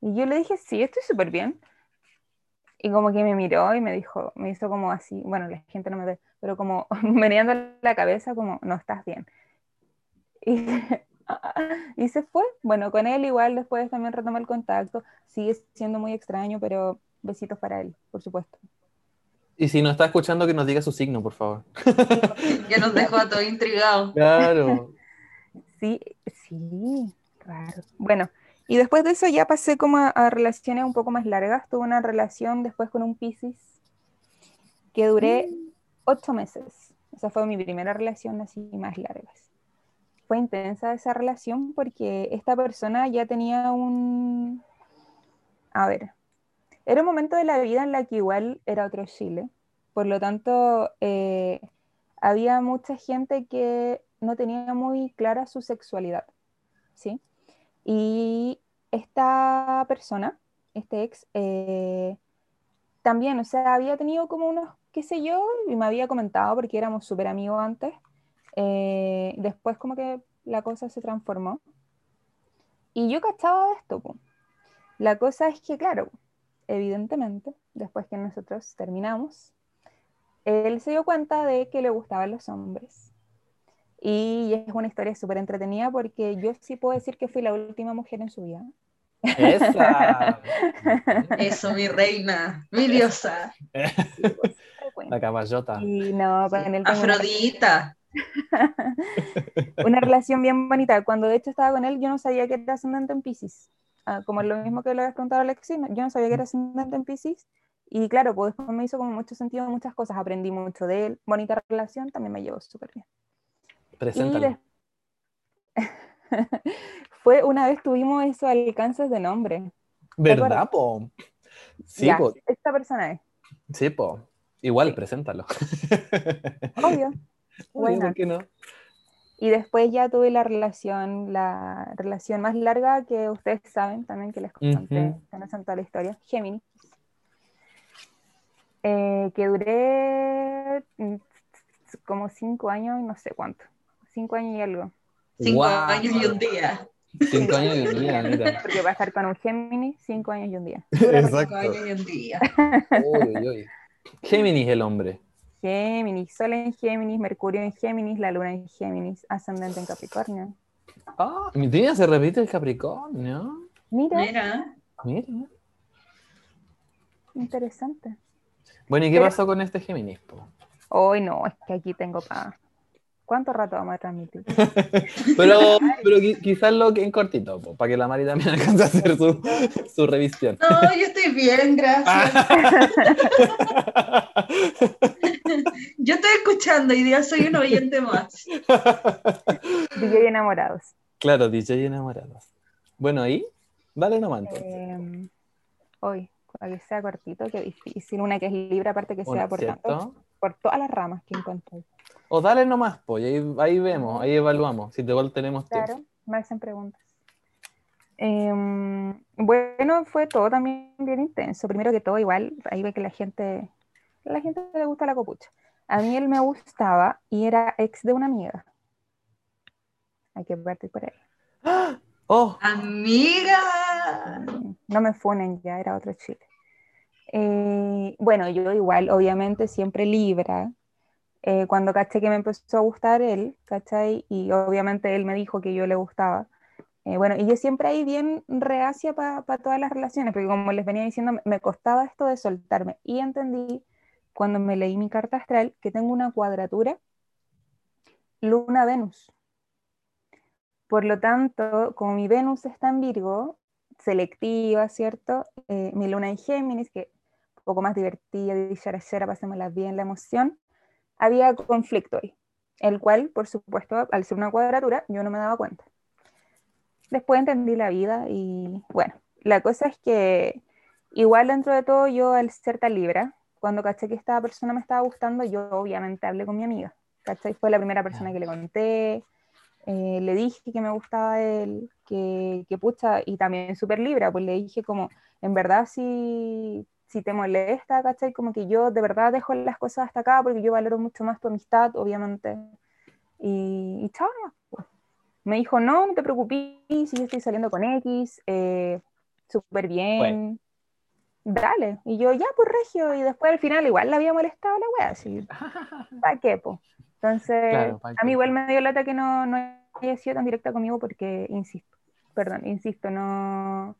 Speaker 3: Y yo le dije, sí, estoy súper bien. Y como que me miró y me dijo, me hizo como así, bueno, la gente no me ve, pero como meneando la cabeza, como, no estás bien. Y, y se fue. Bueno, con él igual después también retomé el contacto. Sigue siendo muy extraño, pero besitos para él, por supuesto.
Speaker 1: Y si no está escuchando, que nos diga su signo, por favor.
Speaker 2: Ya nos dejó a todos intrigados.
Speaker 1: Claro.
Speaker 3: Sí, sí, raro. Bueno, y después de eso ya pasé como a, a relaciones un poco más largas. Tuve una relación después con un Piscis que duré ocho meses. Esa fue mi primera relación así más largas. Fue intensa esa relación porque esta persona ya tenía un... A ver, era un momento de la vida en la que igual era otro Chile. Por lo tanto, eh, había mucha gente que no tenía muy clara su sexualidad, ¿sí? Y esta persona, este ex, eh, también, o sea, había tenido como unos, qué sé yo, y me había comentado porque éramos súper amigos antes. eh, después como que la cosa se transformó. Y yo cachaba de esto. La cosa es que, claro, evidentemente, después que nosotros terminamos, él se dio cuenta de que le gustaban los hombres. Y es una historia súper entretenida porque yo sí puedo decir que fui la última mujer en su vida.
Speaker 1: Esa.
Speaker 2: Eso, mi reina, mi diosa,
Speaker 1: La caballota.
Speaker 3: Y no, con él tengo una,
Speaker 2: Afrodita.
Speaker 3: una relación bien bonita. Cuando de hecho estaba con él, yo no sabía que era ascendente en Pisces. Ah, como lo mismo que le habías preguntado a Alexis, yo no sabía que era ascendente en Pisces. Y claro, pues después me hizo como mucho sentido muchas cosas. Aprendí mucho de él. Bonita relación, también me llevó súper bien.
Speaker 1: Preséntalo.
Speaker 3: Fue una vez tuvimos esos alcances de nombre.
Speaker 1: ¿Verdad, po? Sí,
Speaker 3: Ya,
Speaker 1: po.
Speaker 3: esta persona es.
Speaker 1: Sí, po. Igual, preséntalo.
Speaker 3: Obvio.
Speaker 1: Oye,
Speaker 3: Buena.
Speaker 1: ¿por qué no?
Speaker 3: Y después ya tuve la relación, la relación más larga que ustedes saben también que les conté, conocen toda la historia, Géminis. Eh, que duré mm, como cinco años y no sé cuánto. Cinco años y algo.
Speaker 2: Cinco años y un día.
Speaker 1: Cinco años y un día, mira.
Speaker 3: Porque va a estar con un Géminis cinco años y un día.
Speaker 1: Exacto.
Speaker 2: Cinco años y un día.
Speaker 1: Uy, uy, uy. Géminis el hombre.
Speaker 3: Géminis, Sol en Géminis, Mercurio en Géminis, la Luna en Géminis, ascendente en Capricornio.
Speaker 1: Ah, mi tía se repite el Capricornio.
Speaker 3: Mira,
Speaker 2: Mira,
Speaker 1: Mira.
Speaker 3: interesante.
Speaker 1: Bueno, ¿y qué
Speaker 3: Pero-
Speaker 1: pasó con este Géminis? po?
Speaker 3: Hoy no, es que aquí tengo para... ¿Cuánto rato vamos a transmitir?
Speaker 1: Pero, pero qui- quizás lo que en cortito, po, para que la Mari también alcance a hacer su, su revisión.
Speaker 2: no, yo estoy bien, gracias. Yo estoy escuchando y ya soy un oyente más.
Speaker 3: DJ enamorados.
Speaker 1: claro, DJ enamorados. Bueno, ¿y? Dale nomás entonces.
Speaker 3: Eh, hoy, para que sea cortito, qué difícil. Una que es libre, aparte que sea por, tanto, por todas las ramas que encontré.
Speaker 1: O dale nomás, pues, ahí, ahí vemos, ahí evaluamos, si igual tenemos tiempo.
Speaker 3: Claro, me hacen preguntas. Em, bueno, fue todo también bien intenso. Primero que todo, igual, ahí ve que la gente, la gente le gusta la copucha. A mí él me gustaba y era ex de una amiga. Hay que partir por ahí.
Speaker 1: ¡Oh!
Speaker 2: Amiga.
Speaker 3: No me funen ya, era otro chile. Eh, bueno, yo igual, obviamente, siempre Libra. Eh, cuando caché que me empezó a gustar él, ¿cachai? Y obviamente él me dijo que yo le gustaba. Eh, bueno, y yo siempre ahí bien reacia para todas las relaciones, porque como les venía diciendo, me costaba esto de soltarme. Y entendí cuando me leí mi carta astral que tengo una cuadratura Luna-Venus. Por lo tanto, como mi Venus está en Virgo, selectiva, ¿cierto? Eh, mi luna en Géminis, que un poco más divertida, dicharachera, pasémosla bien, la emoción, había conflicto ahí, el cual, por supuesto, al ser una cuadratura, yo no me daba cuenta. Después entendí la vida y bueno, la cosa es que igual dentro de todo yo al ser tan libra, cuando caché que esta persona me estaba gustando, yo obviamente hablé con mi amiga, ¿cachai? Fue la primera persona que le conté, eh, le dije que me gustaba él, que, que pucha, y también súper libra, pues le dije como, en verdad si, si te molesta, ¿cachai? Como que yo de verdad dejo las cosas hasta acá porque yo valoro mucho más tu amistad, obviamente. Y, y chao, pues. Me dijo, no, no te preocupes, si yo estoy saliendo con X, eh, súper bien, dale. Y yo, ya, pues regio, y después al final igual la había molestado la wea, así, ¿para qué, po? Entonces, a mí igual me dio lata que no, no haya sido tan directa conmigo porque, insisto, perdón, insisto, no,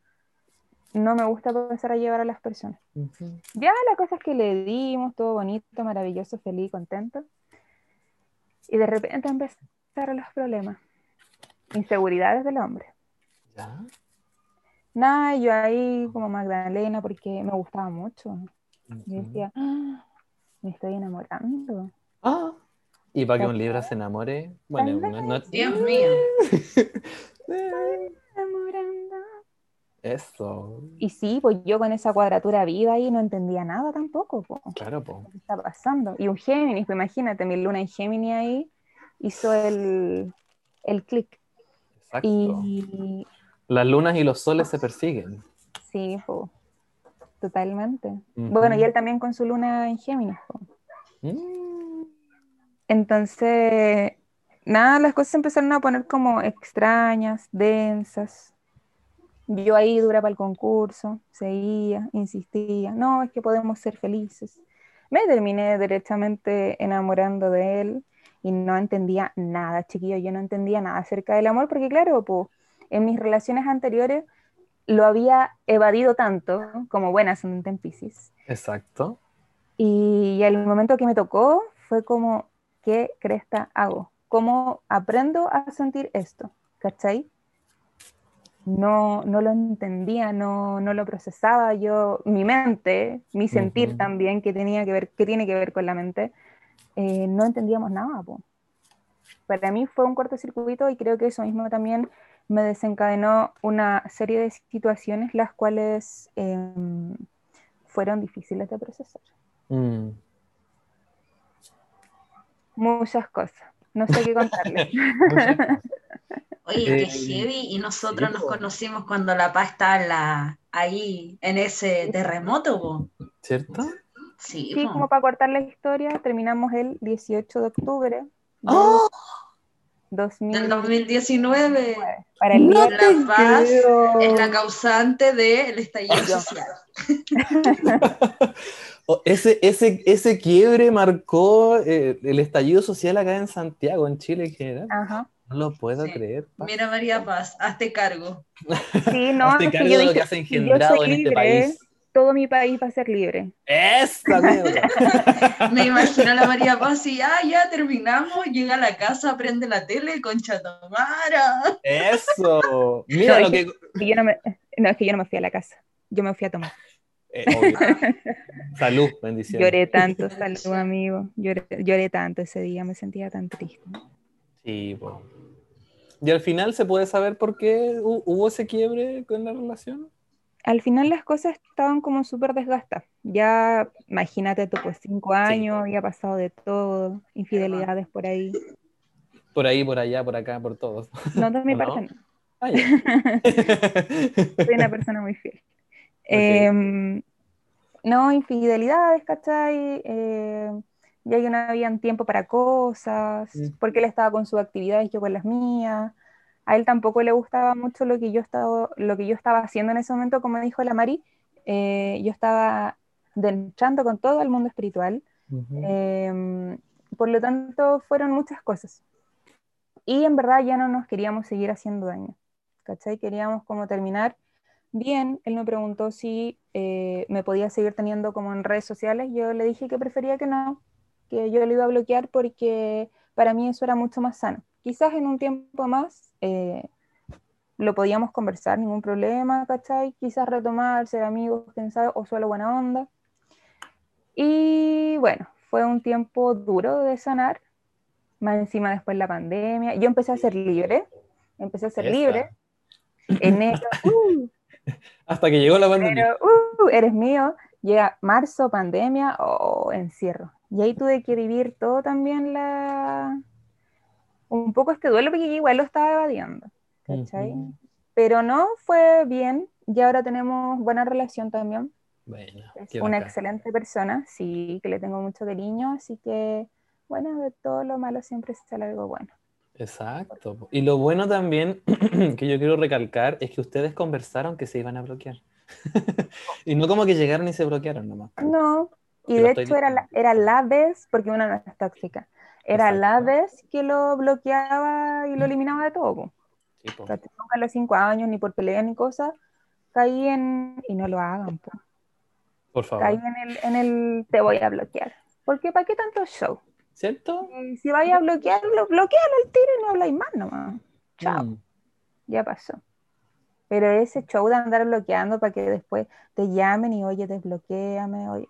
Speaker 3: no me gusta pensar a llevar a las personas. Ya la cosa es que le dimos, todo bonito, maravilloso, feliz, contento. Y de repente empezaron los problemas inseguridades del hombre. ¿Ya? Nada, yo ahí como Magdalena porque me gustaba mucho. Yo decía, ah, me estoy enamorando.
Speaker 1: Ah, y para que un libro se enamore, bueno, no,
Speaker 2: Dios mío.
Speaker 3: enamorando.
Speaker 1: Eso.
Speaker 3: Y sí, pues yo con esa cuadratura viva ahí no entendía nada tampoco.
Speaker 1: Claro, po.
Speaker 3: ¿Qué está pasando? Y un Géminis, pues imagínate, mi luna en Géminis ahí hizo el, el clic. Y...
Speaker 1: Las lunas y los soles se persiguen.
Speaker 3: Sí, totalmente. Bueno, y él también con su luna en Géminis. Mm. Entonces, nada, las cosas empezaron a poner como extrañas, densas. Yo ahí dura para el concurso, seguía, insistía, no, es que podemos ser felices. Me terminé derechamente enamorando de él y no entendía nada, chiquillo, yo no entendía nada acerca del amor, porque claro, pues, en mis relaciones anteriores lo había evadido tanto como buena ascendente en Pisces.
Speaker 1: Exacto.
Speaker 3: Y el momento que me tocó fue como, ¿qué cresta hago? ¿Cómo aprendo a sentir esto? ¿Cachai? No, no lo entendía, no, no lo procesaba yo, mi mente, mi sentir también, que, tenía que ver, que tiene que ver con la mente, eh, no entendíamos nada. Para mí fue un cortocircuito y creo que eso mismo también me desencadenó una serie de situaciones las cuales em, fueron difíciles de procesar. Mm. Muchas cosas. No sé qué contarles.
Speaker 2: Oye, qué eh, heavy. Y nosotros nos conocimos cuando La Paz estaba ahí en ese terremoto.
Speaker 1: ¿Cierto?
Speaker 3: Sí, como para cortar la historia, terminamos el 18 de octubre.
Speaker 2: ¡Oh! 2019.
Speaker 3: Para el
Speaker 2: Día de la Paz es la causante del estallido social.
Speaker 1: Oh, ese, ese, ese quiebre marcó eh, el estallido social acá en Santiago, en Chile en general. No lo puedo creer.
Speaker 2: Mira, María Paz, hazte cargo.
Speaker 3: Sí, no,
Speaker 1: hazte cargo de lo que has engendrado en este país
Speaker 3: todo mi país va a ser libre.
Speaker 1: ¡Esa
Speaker 2: Me imagino a la María Paz y ah, ya terminamos, llega a la casa, prende la tele con Chatomara.
Speaker 1: ¡Eso! Mira lo que...
Speaker 3: yo no, me, no, es que yo no me fui a la casa, yo me fui a tomar.
Speaker 1: Eh, salud, bendiciones.
Speaker 3: Lloré tanto, salud, amigo. Lloré, lloré, tanto ese día, me sentía tan triste.
Speaker 1: Sí, pues. ¿Y al final se puede saber por qué hubo ese quiebre con la relación?
Speaker 3: al final las cosas estaban como súper desgastadas. Ya, imagínate tú, pues cinco años, había pasado de todo, infidelidades por ahí.
Speaker 1: Por ahí, por allá, por acá, por todos.
Speaker 3: No, de mi parte no. Ah, Soy una persona muy fiel. Em, no, infidelidades, ¿cachai? Eh, ya yo no había tiempo para cosas, mm. porque él estaba con sus actividades, yo con las mías a él tampoco le gustaba mucho lo que yo estaba, lo que yo estaba haciendo en ese momento, como dijo la Mari, eh, yo estaba dentrando con todo el mundo espiritual. Em, por lo tanto, fueron muchas cosas. Y en verdad ya no nos queríamos seguir haciendo daño. ¿Cachai? Queríamos como terminar bien. Él me preguntó si eh, me podía seguir teniendo como en redes sociales. Yo le dije que prefería que no, que yo le iba a bloquear porque para mí eso era mucho más sano. Quizás en un tiempo más eh, lo podíamos conversar, ningún problema, ¿cachai? Quizás retomar, ser amigos, sabe, o solo buena onda. Y bueno, fue un tiempo duro de sanar, más encima después la pandemia. Yo empecé a ser libre, empecé a ser libre. Enero, uh,
Speaker 1: hasta que llegó la pandemia.
Speaker 3: uh, eres mío. Llega marzo, pandemia o oh, encierro. Y ahí tuve que vivir todo también la... Un poco este duelo porque igual lo estaba evadiendo. ¿cachai? Pero no, fue bien. Y ahora tenemos buena relación también.
Speaker 1: Bueno,
Speaker 3: es una excelente persona, sí, que le tengo mucho cariño, así que, bueno, de todo lo malo siempre sale algo bueno.
Speaker 1: Exacto. Y lo bueno también que yo quiero recalcar es que ustedes conversaron que se iban a bloquear. y no como que llegaron y se bloquearon nomás.
Speaker 3: No, y de hecho era la, era la vez, porque una no es tóxica, era la vez que lo bloqueaba y lo eliminaba de todo. Sí, nunca a los cinco años, ni por pelea ni cosas, caí en, y no lo hagan,
Speaker 1: por favor.
Speaker 3: Caí en el, en el te voy a bloquear. Porque ¿para qué tanto show?
Speaker 1: ¿Cierto?
Speaker 3: si vaya a bloquearlo, bloquealo al tiro y no habláis más nomás. Chao. Mm. Ya pasó. Pero ese show de andar bloqueando para que después te llamen y oye, desbloqueame, oye.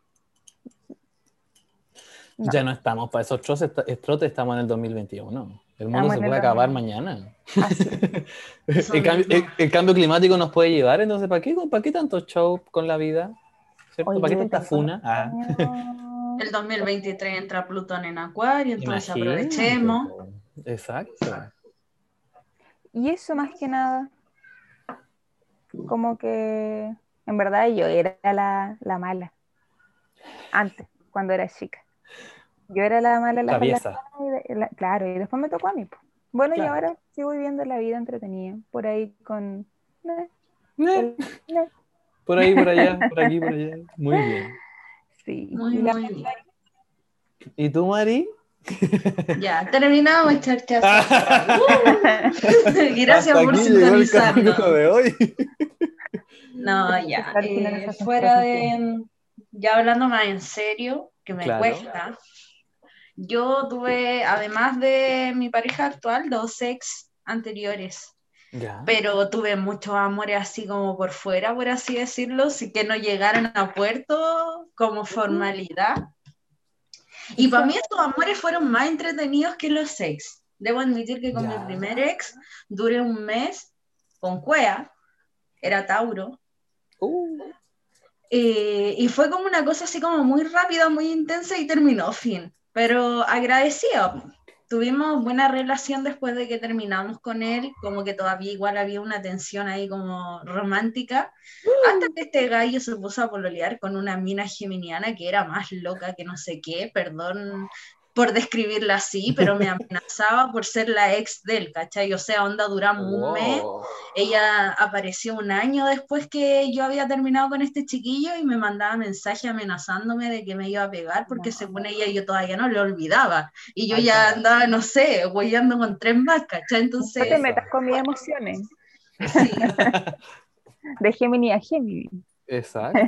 Speaker 1: Ya no estamos para esos trotes, estamos en el 2021. El mundo se puede acabar mañana. el, cambio, climático nos puede llevar, entonces, ¿para qué, ¿para qué tanto show con la vida? ¿Cierto? ¿Para qué tanta funa? Ah.
Speaker 2: El 2023 entra Plutón en Acuario, entonces aprovechemos.
Speaker 1: Exacto.
Speaker 3: Y eso más que nada, como que en verdad yo era la, la mala. Antes, cuando era chica. Yo era la mala, la, la, Claro, y después me tocó a mí. Bueno, y ahora sigo viviendo la vida entretenida, por ahí con...
Speaker 1: Por ahí, por allá, por aquí, por allá. Muy bien.
Speaker 3: Sí.
Speaker 2: Muy, ¿Y, muy bien.
Speaker 1: ¿Y tú, Mari?
Speaker 2: Ya, terminamos esta charla. Gracias por sintonizarnos.
Speaker 1: de hoy.
Speaker 2: No, ya. Eh, fuera de. Ya hablando más en serio, que me cuesta. Yo tuve, además de mi pareja actual, dos ex anteriores. Pero tuve muchos amores así como por fuera, por así decirlo, sí que no llegaron a puerto como formalidad. Y para mí estos amores fueron más entretenidos que los ex. Debo admitir que con mi primer ex duré un mes con Cuea, era Tauro. Uh. Eh, y fue como una cosa así como muy rápida, muy intensa y terminó, fin. Pero agradecido tuvimos buena relación después de que terminamos con él, como que todavía igual había una tensión ahí como romántica, hasta que este gallo se puso a pololear con una mina geminiana que era más loca que no sé qué, perdón por describirla así, pero me amenazaba por ser la ex de él, ¿cachai? O sea, onda duramos un mes, ella apareció un año después que yo había terminado con este chiquillo y me mandaba mensaje amenazándome de que me iba a pegar porque según ella yo todavía no le olvidaba y yo ya andaba, no sé, huellando con tres más, ¿cachai? Entonces...
Speaker 3: No te metas con mis emociones. Sí. de Gemini a Gemini.
Speaker 1: Exacto.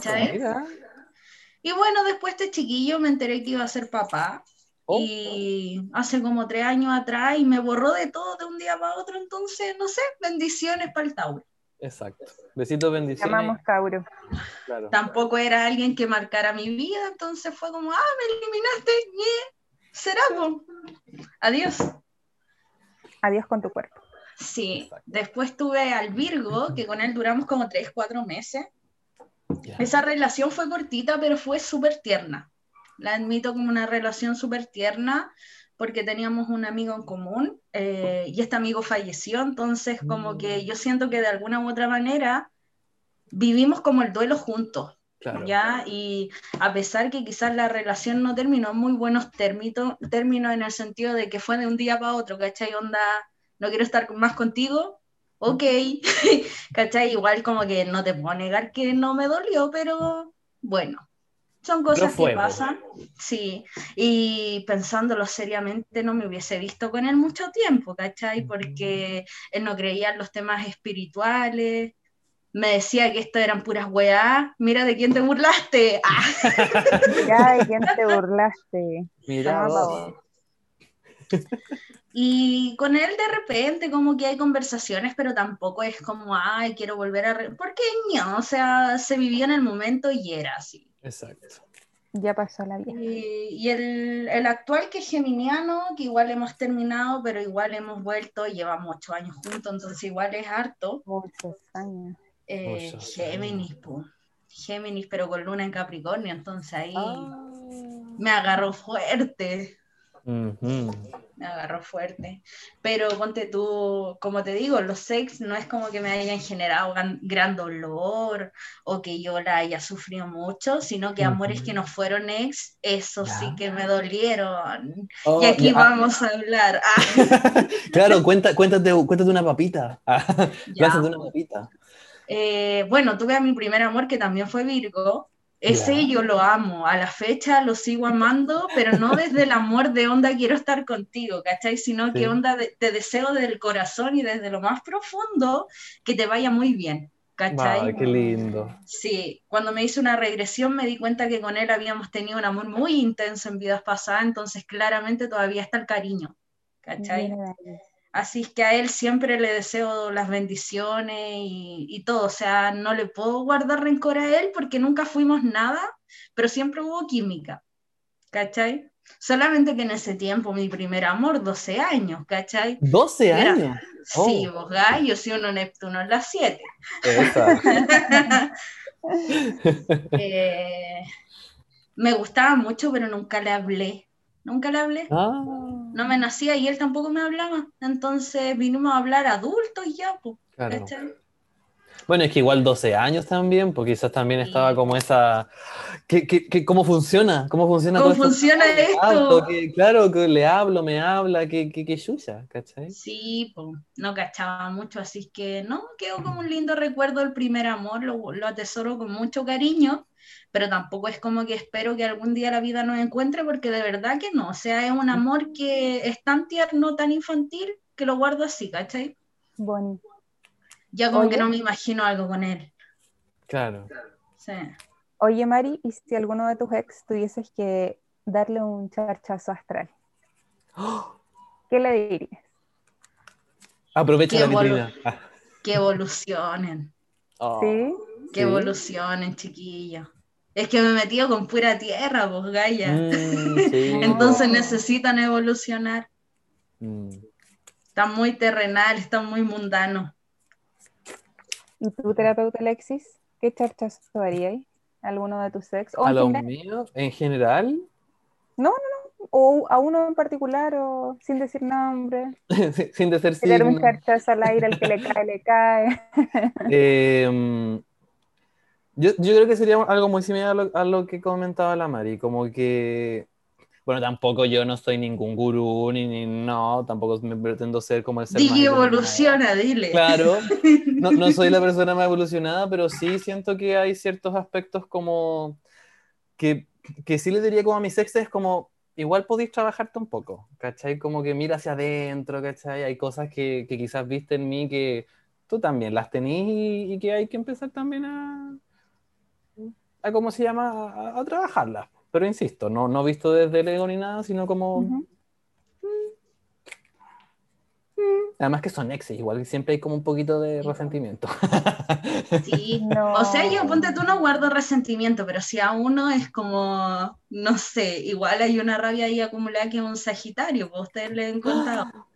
Speaker 2: Y bueno, después este chiquillo me enteré que iba a ser papá Oh. Y hace como tres años atrás y me borró de todo de un día para otro, entonces, no sé, bendiciones para el Tauro.
Speaker 1: Exacto. Besitos, bendiciones.
Speaker 3: Llamamos Tauro.
Speaker 2: Tampoco era alguien que marcara mi vida, entonces fue como, ah, me eliminaste, será, adiós.
Speaker 3: Adiós con tu cuerpo.
Speaker 2: Sí, después tuve al Virgo, que con él duramos como tres, cuatro meses. Esa relación fue cortita, pero fue súper tierna la admito como una relación súper tierna porque teníamos un amigo en común eh, y este amigo falleció, entonces como que mm. yo siento que de alguna u otra manera vivimos como el duelo juntos. ¿Ya? Y a pesar que quizás la relación no terminó en muy buenos términos, términos en el sentido de que fue de un día para otro, ¿cachai? Onda, no quiero estar más contigo, ok, ¿cachai? Igual como que no te puedo negar que no me dolió, pero bueno, son cosas que pasan, sí, y pensándolo seriamente no me hubiese visto con él mucho tiempo, ¿cachai? Porque él no creía en los temas espirituales, me decía que esto eran puras weá, mira de quién te burlaste.
Speaker 3: Ah. Mira de quién te burlaste.
Speaker 1: Mira.
Speaker 2: Y con él de repente como que hay conversaciones, pero tampoco es como, ay, quiero volver a... Porque no, o sea, se vivía en el momento y era así.
Speaker 1: Exacto.
Speaker 3: Ya pasó la vida.
Speaker 2: Y, el, el, actual que es geminiano, que igual hemos terminado, pero igual hemos vuelto, llevamos ocho años juntos, entonces igual es harto.
Speaker 3: Muchos años.
Speaker 2: Eh, Géminis, pues. Géminis, pero con luna en Capricornio, entonces ahí ah. me agarró fuerte. Me agarró fuerte. Pero ponte tú, como te digo, los sex no es como que me hayan generado gran, dolor o que yo la haya sufrido mucho, sino que amores que no fueron ex, eso sí que me dolieron. Oh, y aquí vamos a hablar.
Speaker 1: Ah. claro, cuenta, cuéntate, cuéntate una papita. de una papita.
Speaker 2: Eh, bueno, tuve a mi primer amor que también fue Virgo ese yo lo amo, a la fecha lo sigo amando, pero no desde el amor de onda quiero estar contigo, ¿cachai? Sino que onda de, te deseo del corazón y desde lo más profundo que te vaya muy bien, ¿cachai?
Speaker 1: qué lindo.
Speaker 2: Sí, cuando me hice una regresión me di cuenta que con él habíamos tenido un amor muy intenso en vidas pasadas, entonces claramente todavía está el cariño, ¿cachai? Así que a él siempre le deseo las bendiciones y, todo. O sea, no le puedo guardar rencor a él porque nunca fuimos nada, pero siempre hubo química. ¿Cachai? Solamente que en ese tiempo, mi primer amor, 12 años, ¿cachai?
Speaker 1: 12 años.
Speaker 2: Sí, oh. vos yo soy uno Neptuno en las 7. eh, me gustaba mucho, pero nunca le hablé. Nunca le hablé. Ah. No me nacía y él tampoco me hablaba. Entonces vinimos a hablar adultos ya, pues.
Speaker 1: Bueno, es que igual 12 años también, porque quizás también estaba como esa... ¿Qué, qué, cómo funciona? ¿Cómo funciona
Speaker 2: ¿Cómo funciona esto?
Speaker 1: claro, que le hablo, me habla, que, que, que chucha, ¿cachai?
Speaker 2: Sí, pues, no cachaba mucho, así que no, quedó como un lindo recuerdo el primer amor, lo, lo atesoro con mucho cariño pero tampoco es como que espero que algún día la vida nos encuentre, porque de verdad que no, o sea, es un amor que es tan tierno, tan infantil, que lo guardo así, ¿cachai?
Speaker 3: Bueno.
Speaker 2: Ya como que no me imagino algo con él.
Speaker 1: Claro.
Speaker 2: Sí.
Speaker 3: Oye, Mari, ¿y si alguno de tus ex tuvieses que darle un charchazo astral? ¿Qué le dirías?
Speaker 1: Aprovecha la vitrina.
Speaker 2: Ah. Que evolucionen.
Speaker 1: Oh.
Speaker 3: ¿Sí?
Speaker 2: Que evolucionen, chiquillos. Es que me he metido con pura tierra, vos, Gaia. Mm, Entonces necesitan evolucionar. Mm. Están muy terrenal, están muy mundanos.
Speaker 3: ¿Y tu terapeuta Alexis? ¿Qué charchas harías? ¿Alguno de tus ex?
Speaker 1: ¿A los míos? ¿En general?
Speaker 3: No, no, no. O a uno en particular, o sin decir nombre.
Speaker 1: sin decir
Speaker 3: sin. un charchazo al aire, al que le cae, le cae.
Speaker 1: eh, yo, yo, creo que sería algo muy similar a lo, que comentaba la Mari, como que, bueno, tampoco yo no soy ningún gurú, ni, ni no, tampoco me pretendo ser como el ser
Speaker 2: Dile evoluciona, dile.
Speaker 1: Claro, no, no soy la persona más evolucionada, pero sí siento que hay ciertos aspectos como que, que sí le diría como a mis exes, como, igual podéis trabajarte un poco, ¿cachai? Como que mira hacia adentro, ¿cachai? Hay cosas que, que quizás viste en mí que tú también las tenís y que hay que empezar también a a ¿cómo se llama? A, trabajarla. Pero insisto, no, no visto desde el ego ni nada, sino como... Mm. Además que son exes, igual siempre hay como un poquito de resentimiento.
Speaker 2: Sí, no. o sea, yo ponte tú no guardo resentimiento, pero si a uno es como, no sé, igual hay una rabia ahí acumulada que es un sagitario, pues ustedes le han contado.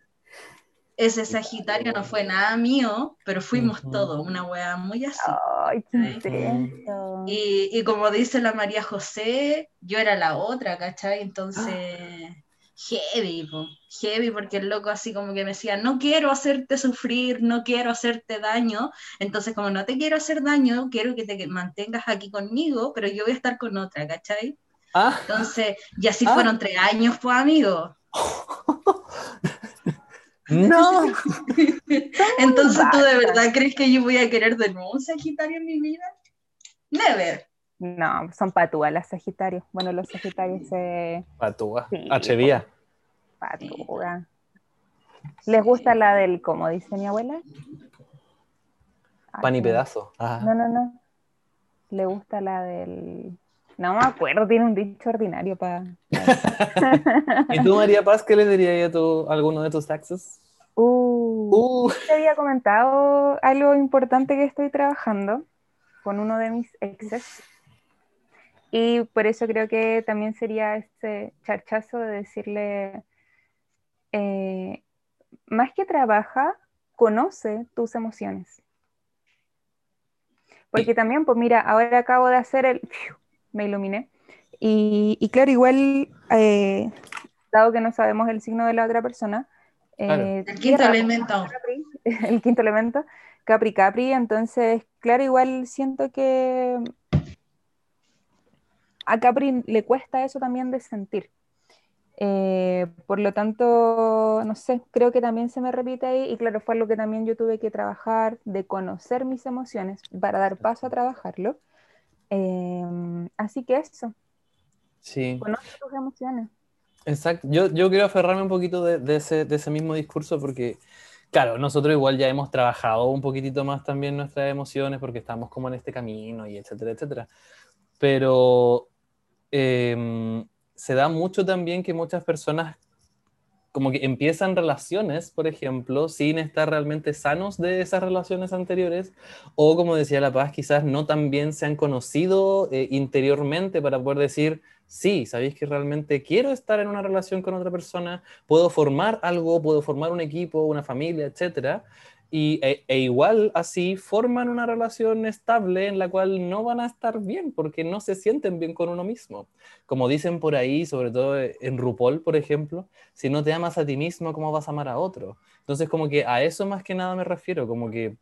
Speaker 2: ese Sagitario no fue nada mío, pero fuimos todos, una wea muy así.
Speaker 3: Ay, qué
Speaker 2: y, y, como dice la María José, yo era la otra, ¿cachai? Entonces, heavy, heavy, porque el loco así como que me decía, no quiero hacerte sufrir, no quiero hacerte daño, entonces como no te quiero hacer daño, quiero que te mantengas aquí conmigo, pero yo voy a estar con otra, ¿cachai?
Speaker 1: Ah.
Speaker 2: Entonces, y así ah. fueron tres años, pues, amigo.
Speaker 1: No.
Speaker 2: Entonces, ¿tú de verdad crees que yo voy a querer de nuevo un Sagitario en mi vida? Never.
Speaker 3: No, son patúas las Sagitarios. Bueno, los Sagitarios se.
Speaker 1: Patúa. Sí,
Speaker 3: Patúa. ¿Les gusta la del, como dice mi abuela?
Speaker 1: Pan y pedazo.
Speaker 3: No, no, no. Le gusta la del No me acuerdo, tiene un dicho ordinario para.
Speaker 1: ¿Y tú, María Paz, qué le dirías a, tu, alguno de tus taxes?
Speaker 3: Uh,
Speaker 1: Uh,
Speaker 3: te había comentado algo importante que estoy trabajando con uno de mis exes. Y por eso creo que también sería este charchazo de decirle, eh, más que trabaja, conoce tus emociones. Porque también, pues mira, ahora acabo de hacer el... Me iluminé. Y, y claro, igual, eh, dado que no sabemos el signo de la otra persona,
Speaker 1: Claro.
Speaker 3: eh,
Speaker 2: El quinto
Speaker 3: tierra,
Speaker 2: elemento.
Speaker 3: Capri, el quinto elemento, Capri Capri, entonces, claro, igual siento que a Capri le cuesta eso también de sentir. Eh, por lo tanto, no sé, creo que también se me repite ahí y claro, fue algo que también yo tuve que trabajar, de conocer mis emociones para dar paso a trabajarlo. Eh, así que eso,
Speaker 1: sí.
Speaker 3: conoce tus emociones.
Speaker 1: Exacto. Yo, yo quiero aferrarme un poquito de, de ese, de ese mismo discurso porque, claro, nosotros igual ya hemos trabajado un poquitito más también nuestras emociones porque estamos como en este camino y etcétera, etcétera. Pero em, se da mucho también que muchas personas como que empiezan relaciones, por ejemplo, sin estar realmente sanos de esas relaciones anteriores, o como decía La Paz, quizás no tan bien se han conocido eh, interiormente para poder decir, sí, sabéis que realmente quiero estar en una relación con otra persona, puedo formar algo, puedo formar un equipo, una familia, etcétera, y, e, e igual así forman una relación estable en la cual no van a estar bien porque no se sienten bien con uno mismo. Como dicen por ahí, sobre todo en RuPaul, por ejemplo, si no te amas a ti mismo, ¿cómo vas a amar a otro? Entonces, como que a eso más que nada me refiero, como que...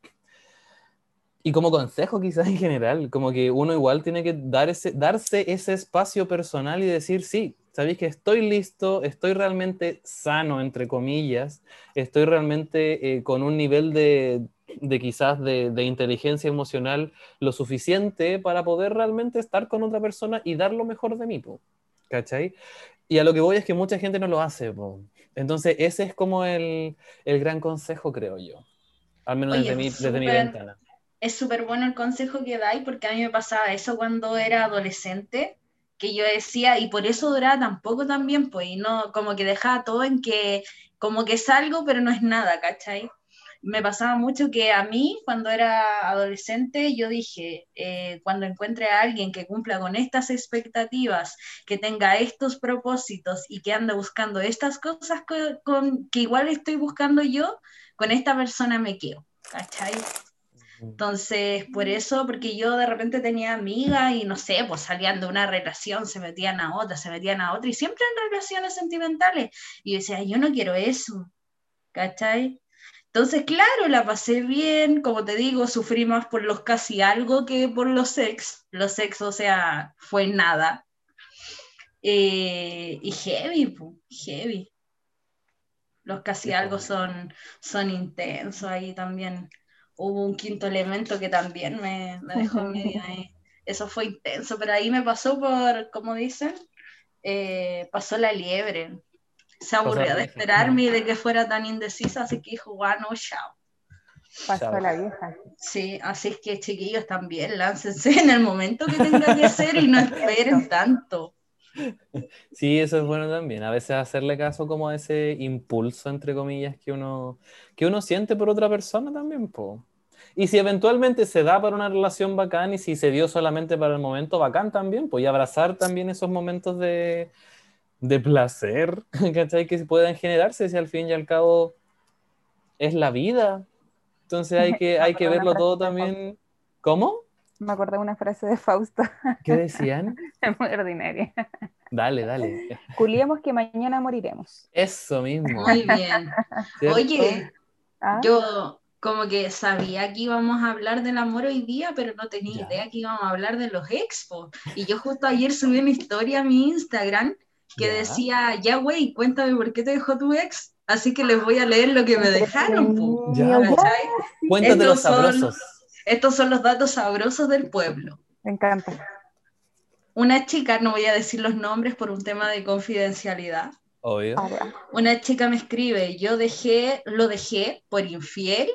Speaker 1: Y como consejo quizás en general, como que uno igual tiene que dar ese, darse ese espacio personal y decir, sí, sabéis que estoy listo, estoy realmente sano, entre comillas, estoy realmente eh, con un nivel de, de quizás de, de, inteligencia emocional lo suficiente para poder realmente estar con otra persona y dar lo mejor de mí, po, ¿cachai? Y a lo que voy es que mucha gente no lo hace, po. entonces ese es como el, el, gran consejo, creo yo, al menos
Speaker 2: Oye,
Speaker 1: desde, mi,
Speaker 2: súper,
Speaker 1: desde mi ventana.
Speaker 2: Es súper bueno el consejo que dais porque a mí me pasaba eso cuando era adolescente que yo decía, y por eso duraba tampoco también, pues, y no, como que dejaba todo en que, como que es algo, pero no es nada, ¿cachai? Me pasaba mucho que a mí, cuando era adolescente, yo dije, eh, cuando encuentre a alguien que cumpla con estas expectativas, que tenga estos propósitos y que ande buscando estas cosas con, que igual estoy buscando yo, con esta persona me quedo, ¿cachai? Entonces, por eso, porque yo de repente tenía amigas y no sé, pues salían de una relación, se metían a otra, se metían a otra y siempre en relaciones sentimentales. Y yo decía, yo no quiero eso, ¿cachai? Entonces, claro, la pasé bien, como te digo, sufrí más por los casi algo que por los sex. Los sex, o sea, fue nada. Eh, y heavy, pues, heavy. Los casi algo son, son intensos ahí también hubo un quinto elemento que también me, me dejó medio ahí. Eso fue intenso, pero ahí me pasó por, como dicen, eh, pasó la liebre. Se aburrió de esperarme y de que fuera tan indecisa, así que dijo, bueno, chao.
Speaker 3: Pasó la vieja.
Speaker 2: Sí, así es que chiquillos también, láncense en el momento que tenga que ser y no esperen tanto.
Speaker 1: Sí, eso es bueno también. A veces hacerle caso como a ese impulso, entre comillas, que uno, que uno siente por otra persona también, po. Y si eventualmente se da para una relación bacán y si se dio solamente para el momento bacán también, pues y abrazar también esos momentos de, de placer, ¿cachai? Que puedan generarse si al fin y al cabo es la vida. Entonces hay que, hay que verlo todo también. ¿Cómo?
Speaker 3: Me acordé de una frase de Fausto.
Speaker 1: ¿Qué decían?
Speaker 3: Es muy ordinaria.
Speaker 1: Dale, dale.
Speaker 3: Culiemos que mañana moriremos.
Speaker 1: Eso mismo.
Speaker 2: Muy bien. Oye, ¿Ah? yo como que sabía que íbamos a hablar del amor hoy día, pero no tenía ya. idea que íbamos a hablar de los expos. Y yo justo ayer subí una historia a mi Instagram que ya. decía, ya güey, cuéntame por qué te dejó tu ex. Así que les voy a leer lo que me dejaron. Po,
Speaker 1: ya. Cuéntate los sabrosos.
Speaker 2: Son, estos son los datos sabrosos del pueblo.
Speaker 3: Me encanta.
Speaker 2: Una chica, no voy a decir los nombres por un tema de confidencialidad.
Speaker 1: Obvio.
Speaker 2: Una chica me escribe, yo dejé, lo dejé por infiel,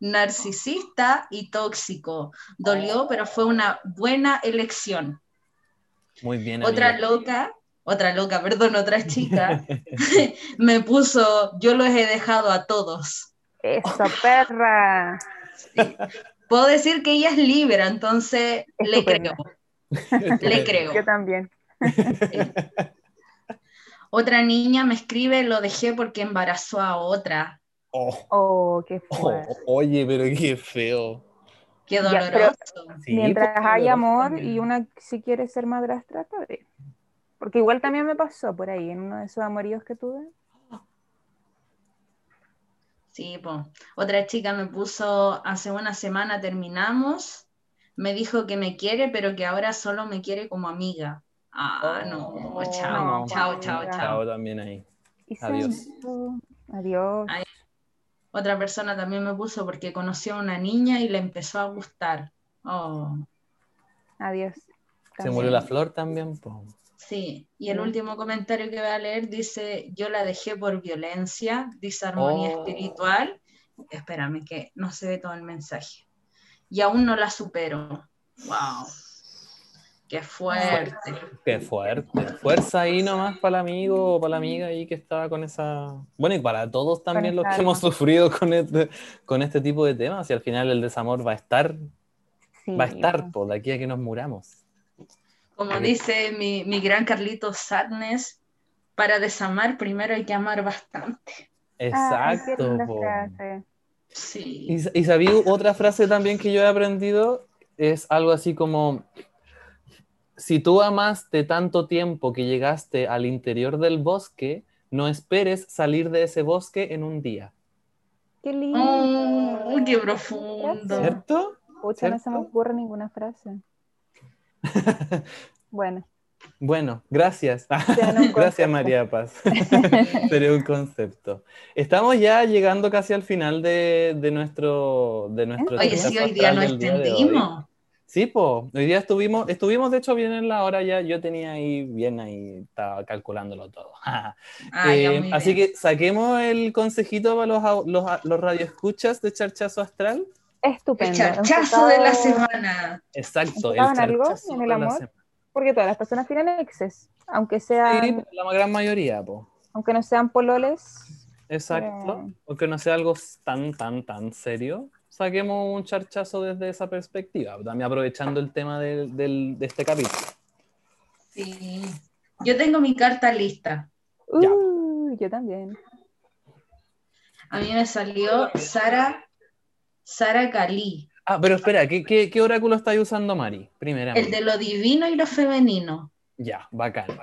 Speaker 2: narcisista y tóxico. Dolió, pero fue una buena elección.
Speaker 1: Muy bien.
Speaker 2: Otra
Speaker 1: amiga.
Speaker 2: loca, otra loca, perdón, otra chica, me puso, yo los he dejado a todos.
Speaker 3: Eso, perra.
Speaker 2: Puedo decir que ella es Libra, entonces le creo, le creo.
Speaker 3: Yo también.
Speaker 2: Otra niña me escribe, lo dejé porque embarazó a otra.
Speaker 1: Oh,
Speaker 3: Oh, qué
Speaker 1: oh,
Speaker 3: fuerte.
Speaker 1: oye, pero qué feo.
Speaker 2: Qué
Speaker 3: Ya,
Speaker 2: doloroso.
Speaker 3: pero-
Speaker 1: Sí,
Speaker 3: Mientras hay amor
Speaker 1: también.
Speaker 3: y una si quiere ser madrastra, está bien. Porque igual también me pasó por ahí, en uno de esos amoríos que tuve.
Speaker 2: Sí, po. Otra chica me puso, hace una semana terminamos, me dijo que me quiere, pero que ahora solo me quiere como amiga. Ah, no,
Speaker 1: Oh,
Speaker 2: chao,
Speaker 1: no,
Speaker 2: chao, chao, chao.
Speaker 1: Chao también ahí. Adiós.
Speaker 3: Adiós.
Speaker 2: Otra persona también me puso porque conoció a una niña y le empezó a gustar. Oh,
Speaker 3: Adiós.
Speaker 1: Se murió la flor también. po.
Speaker 2: Sí. Y el
Speaker 3: Mm.
Speaker 2: último comentario que voy a leer dice, yo la dejé por violencia, disarmonía
Speaker 1: Oh.
Speaker 2: espiritual. Espérame que no se ve todo el mensaje. Y aún no la supero. Wow. Qué fuerte.
Speaker 1: Qué fuerte. Fuerza ahí nomás para el amigo o para la amiga ahí que estaba con esa. Bueno, y para todos también los que hemos sufrido con este, con este tipo de temas. Y al final el desamor va a estar,
Speaker 3: Sí,
Speaker 1: va a estar,
Speaker 3: po.
Speaker 1: por de aquí a que nos muramos.
Speaker 2: Como dice mi, mi gran Carlito Sadness, para desamar primero hay que amar bastante.
Speaker 1: Exacto.
Speaker 3: frase.
Speaker 2: Sí.
Speaker 1: Y, y sabí otra frase también que yo he aprendido, es algo así como, si tú amaste tanto tiempo que llegaste al interior del bosque, no esperes salir de ese bosque en un día.
Speaker 3: Qué lindo.
Speaker 2: Oh, qué profundo.
Speaker 1: ¿Cierto?
Speaker 3: Pucha, no se me ocurre ninguna frase. Bueno,
Speaker 1: Bueno, gracias. Gracias. María Paz. Sería un concepto. Estamos ya llegando casi al final de, de nuestro de nuestro
Speaker 2: Oye, sí, hoy día no extendimos.
Speaker 1: Sí, po. Hoy día estuvimos, estuvimos de hecho bien en la hora ya. Yo tenía ahí bien ahí, estaba calculándolo todo.
Speaker 2: Ah,
Speaker 1: Eh, así
Speaker 2: bien.
Speaker 1: que saquemos el consejito para los, los, los radioescuchas de Charchazo Astral.
Speaker 2: El
Speaker 3: estupendo.
Speaker 2: charchazo de la semana.
Speaker 1: Exacto, el
Speaker 3: ¿Enfocaban en algo? ¿En el amor? Porque todas las personas tienen exes, aunque sean,
Speaker 1: Sí, la gran mayoría, po.
Speaker 3: aunque no sean pololes.
Speaker 1: Exacto.
Speaker 3: Eh.
Speaker 1: Aunque no sea algo tan, tan, tan serio, saquemos un charchazo desde esa perspectiva. También aprovechando el tema del- del- de este capítulo.
Speaker 2: Sí. Yo tengo mi carta lista.
Speaker 1: Ya.
Speaker 3: Uh, yo también.
Speaker 2: A mí me salió Sara, Sara Cali,
Speaker 1: Ah, pero espera, ¿qué, qué, qué oráculo estáis usando, Mari? Primeramente.
Speaker 2: el de lo divino y lo femenino.
Speaker 1: Ya, bacán.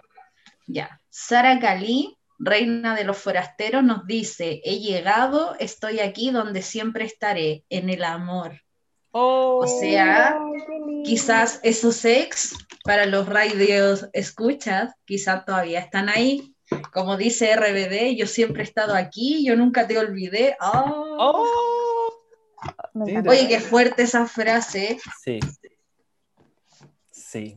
Speaker 2: Ya. Sara Cali, reina de los forasteros, nos dice: He llegado, estoy aquí donde siempre estaré, en el amor. O sea, quizás esos ex para los radios escuchas, quizás todavía están ahí. Como dice RBD, yo siempre he estado aquí, yo nunca te olvidé. ¡Ah!
Speaker 1: ¡Oh! Sí.
Speaker 2: Oye, qué fuerte esa frase.
Speaker 1: Sí. Sí.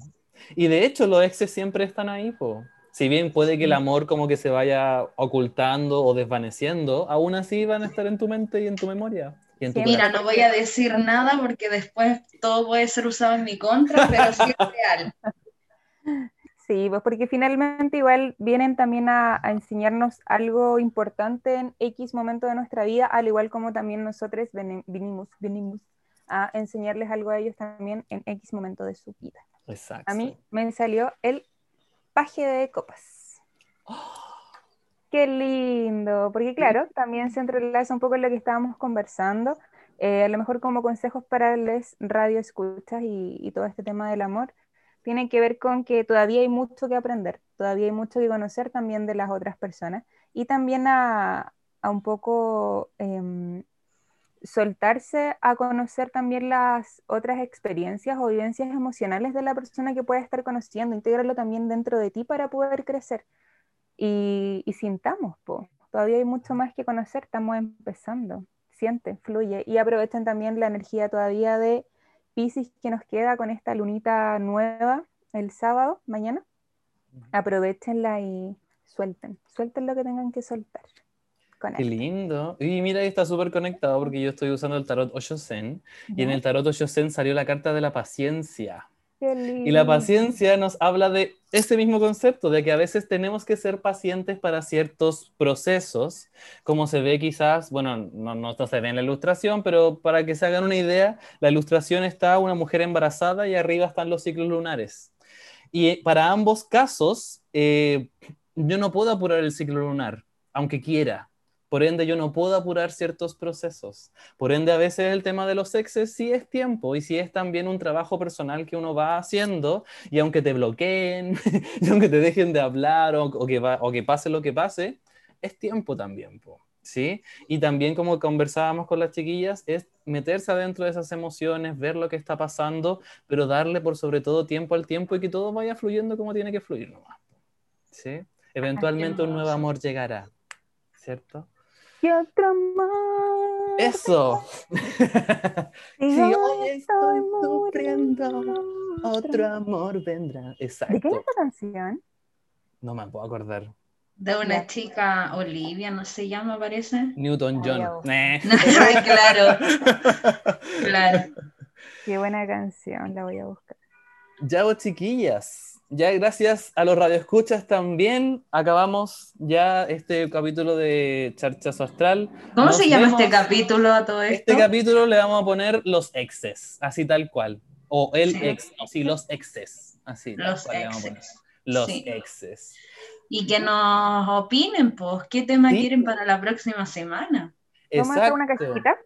Speaker 1: Y de hecho, los exes siempre están ahí, po. Si bien puede que el amor como que se vaya ocultando o desvaneciendo, aún así van a estar en tu mente y en tu memoria. Y en tu
Speaker 3: Sí,
Speaker 2: Mira, no voy a decir nada porque después todo puede ser usado en mi contra, pero sí es real.
Speaker 3: Sí, pues porque finalmente igual vienen también a, a enseñarnos algo importante en X momento de nuestra vida, al igual como también nosotros veni- vinimos, venimos a enseñarles algo a ellos también en X momento de su vida.
Speaker 1: Exacto.
Speaker 3: A mí me salió el paje de copas. Qué lindo, porque claro, también se entrelaza un poco en lo que estábamos conversando, eh, a lo mejor como consejos para les radio escuchas y, y todo este tema del amor, tiene que ver con que todavía hay mucho que aprender, todavía hay mucho que conocer también de las otras personas y también a, un poco em, soltarse a conocer también las otras experiencias o vivencias emocionales de la persona que pueda estar conociendo, integrarlo también dentro de ti para poder crecer. Y, y sintamos, po. todavía hay mucho más que conocer, estamos empezando. Siente, fluye y aprovechen también la energía todavía de Pisces que nos queda con esta lunita nueva el sábado, mañana. Aprovechenla y suelten, suelten lo que tengan que soltar. Con
Speaker 1: Qué lindo. Y mira, está súper conectado porque yo estoy usando el tarot Osho Zen y en el tarot Osho Zen salió la carta de la paciencia. Y la paciencia nos habla de ese mismo concepto, de que a veces tenemos que ser pacientes para ciertos procesos, como se ve quizás, bueno, no, no, se ve en la ilustración, pero para que se hagan una idea, la ilustración está una mujer embarazada y arriba están los ciclos lunares. Y para ambos casos, eh, yo no puedo apurar el ciclo lunar, aunque quiera. Por ende, yo no puedo apurar ciertos procesos. Por ende, a veces el tema de los exes sí es tiempo y sí es también un trabajo personal que uno va haciendo y aunque te bloqueen, y aunque te dejen de hablar o, que, o que pase lo que pase, es tiempo también. ¿sí? Y también como conversábamos con las chiquillas, es meterse adentro de esas emociones, ver lo que está pasando, pero darle por sobre todo tiempo al tiempo y que todo vaya fluyendo como tiene que fluir nomás. ¿sí? Eventualmente un nuevo amor llegará, ¿cierto?
Speaker 3: Y otro amor.
Speaker 1: Eso. si hoy estoy sufriendo, otro amor vendrá. Exacto.
Speaker 3: ¿De qué es esta canción?
Speaker 1: No me puedo acordar.
Speaker 2: De una chica, Olivia, no se llama, parece.
Speaker 1: Newton John.
Speaker 2: claro. claro.
Speaker 3: Qué buena canción, la voy a buscar.
Speaker 1: Ya vos, chiquillas ya gracias a los radioescuchas también acabamos ya este capítulo de Charchazo Astral.
Speaker 2: ¿Cómo se llama este capítulo a todo
Speaker 1: esto? Este capítulo le vamos a poner los exes, así tal cual. O el ex, no, sí, los exes. Así
Speaker 2: los exes.
Speaker 1: Los exes.
Speaker 2: Y que nos opinen, pues, ¿qué tema quieren para la próxima semana?
Speaker 3: ¿Vamos a hacer una cajita?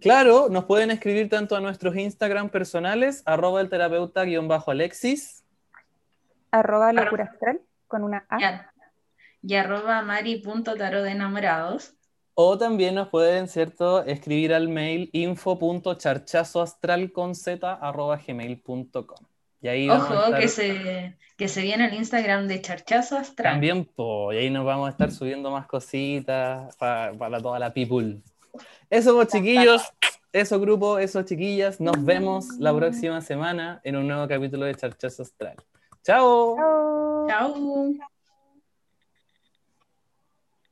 Speaker 1: Claro, nos pueden escribir tanto a nuestros Instagram personales, arroba el terapeuta-alexis,
Speaker 3: arroba locura astral con una A.
Speaker 2: Y arroba mari.taro de enamorados.
Speaker 1: O también nos pueden, ¿cierto?, escribir al mail info.charchazoastral con z arroba gmail.com.
Speaker 2: Y ahí Ojo, que, se, que se viene el Instagram de Charchazo Astral.
Speaker 1: También, y ahí nos vamos a estar subiendo más cositas para, toda la people. Eso, pues, chiquillos, eso, grupo, eso, chiquillas. Nos vemos la próxima semana en un nuevo capítulo de Charchazo Astral. Chao.
Speaker 2: Chao.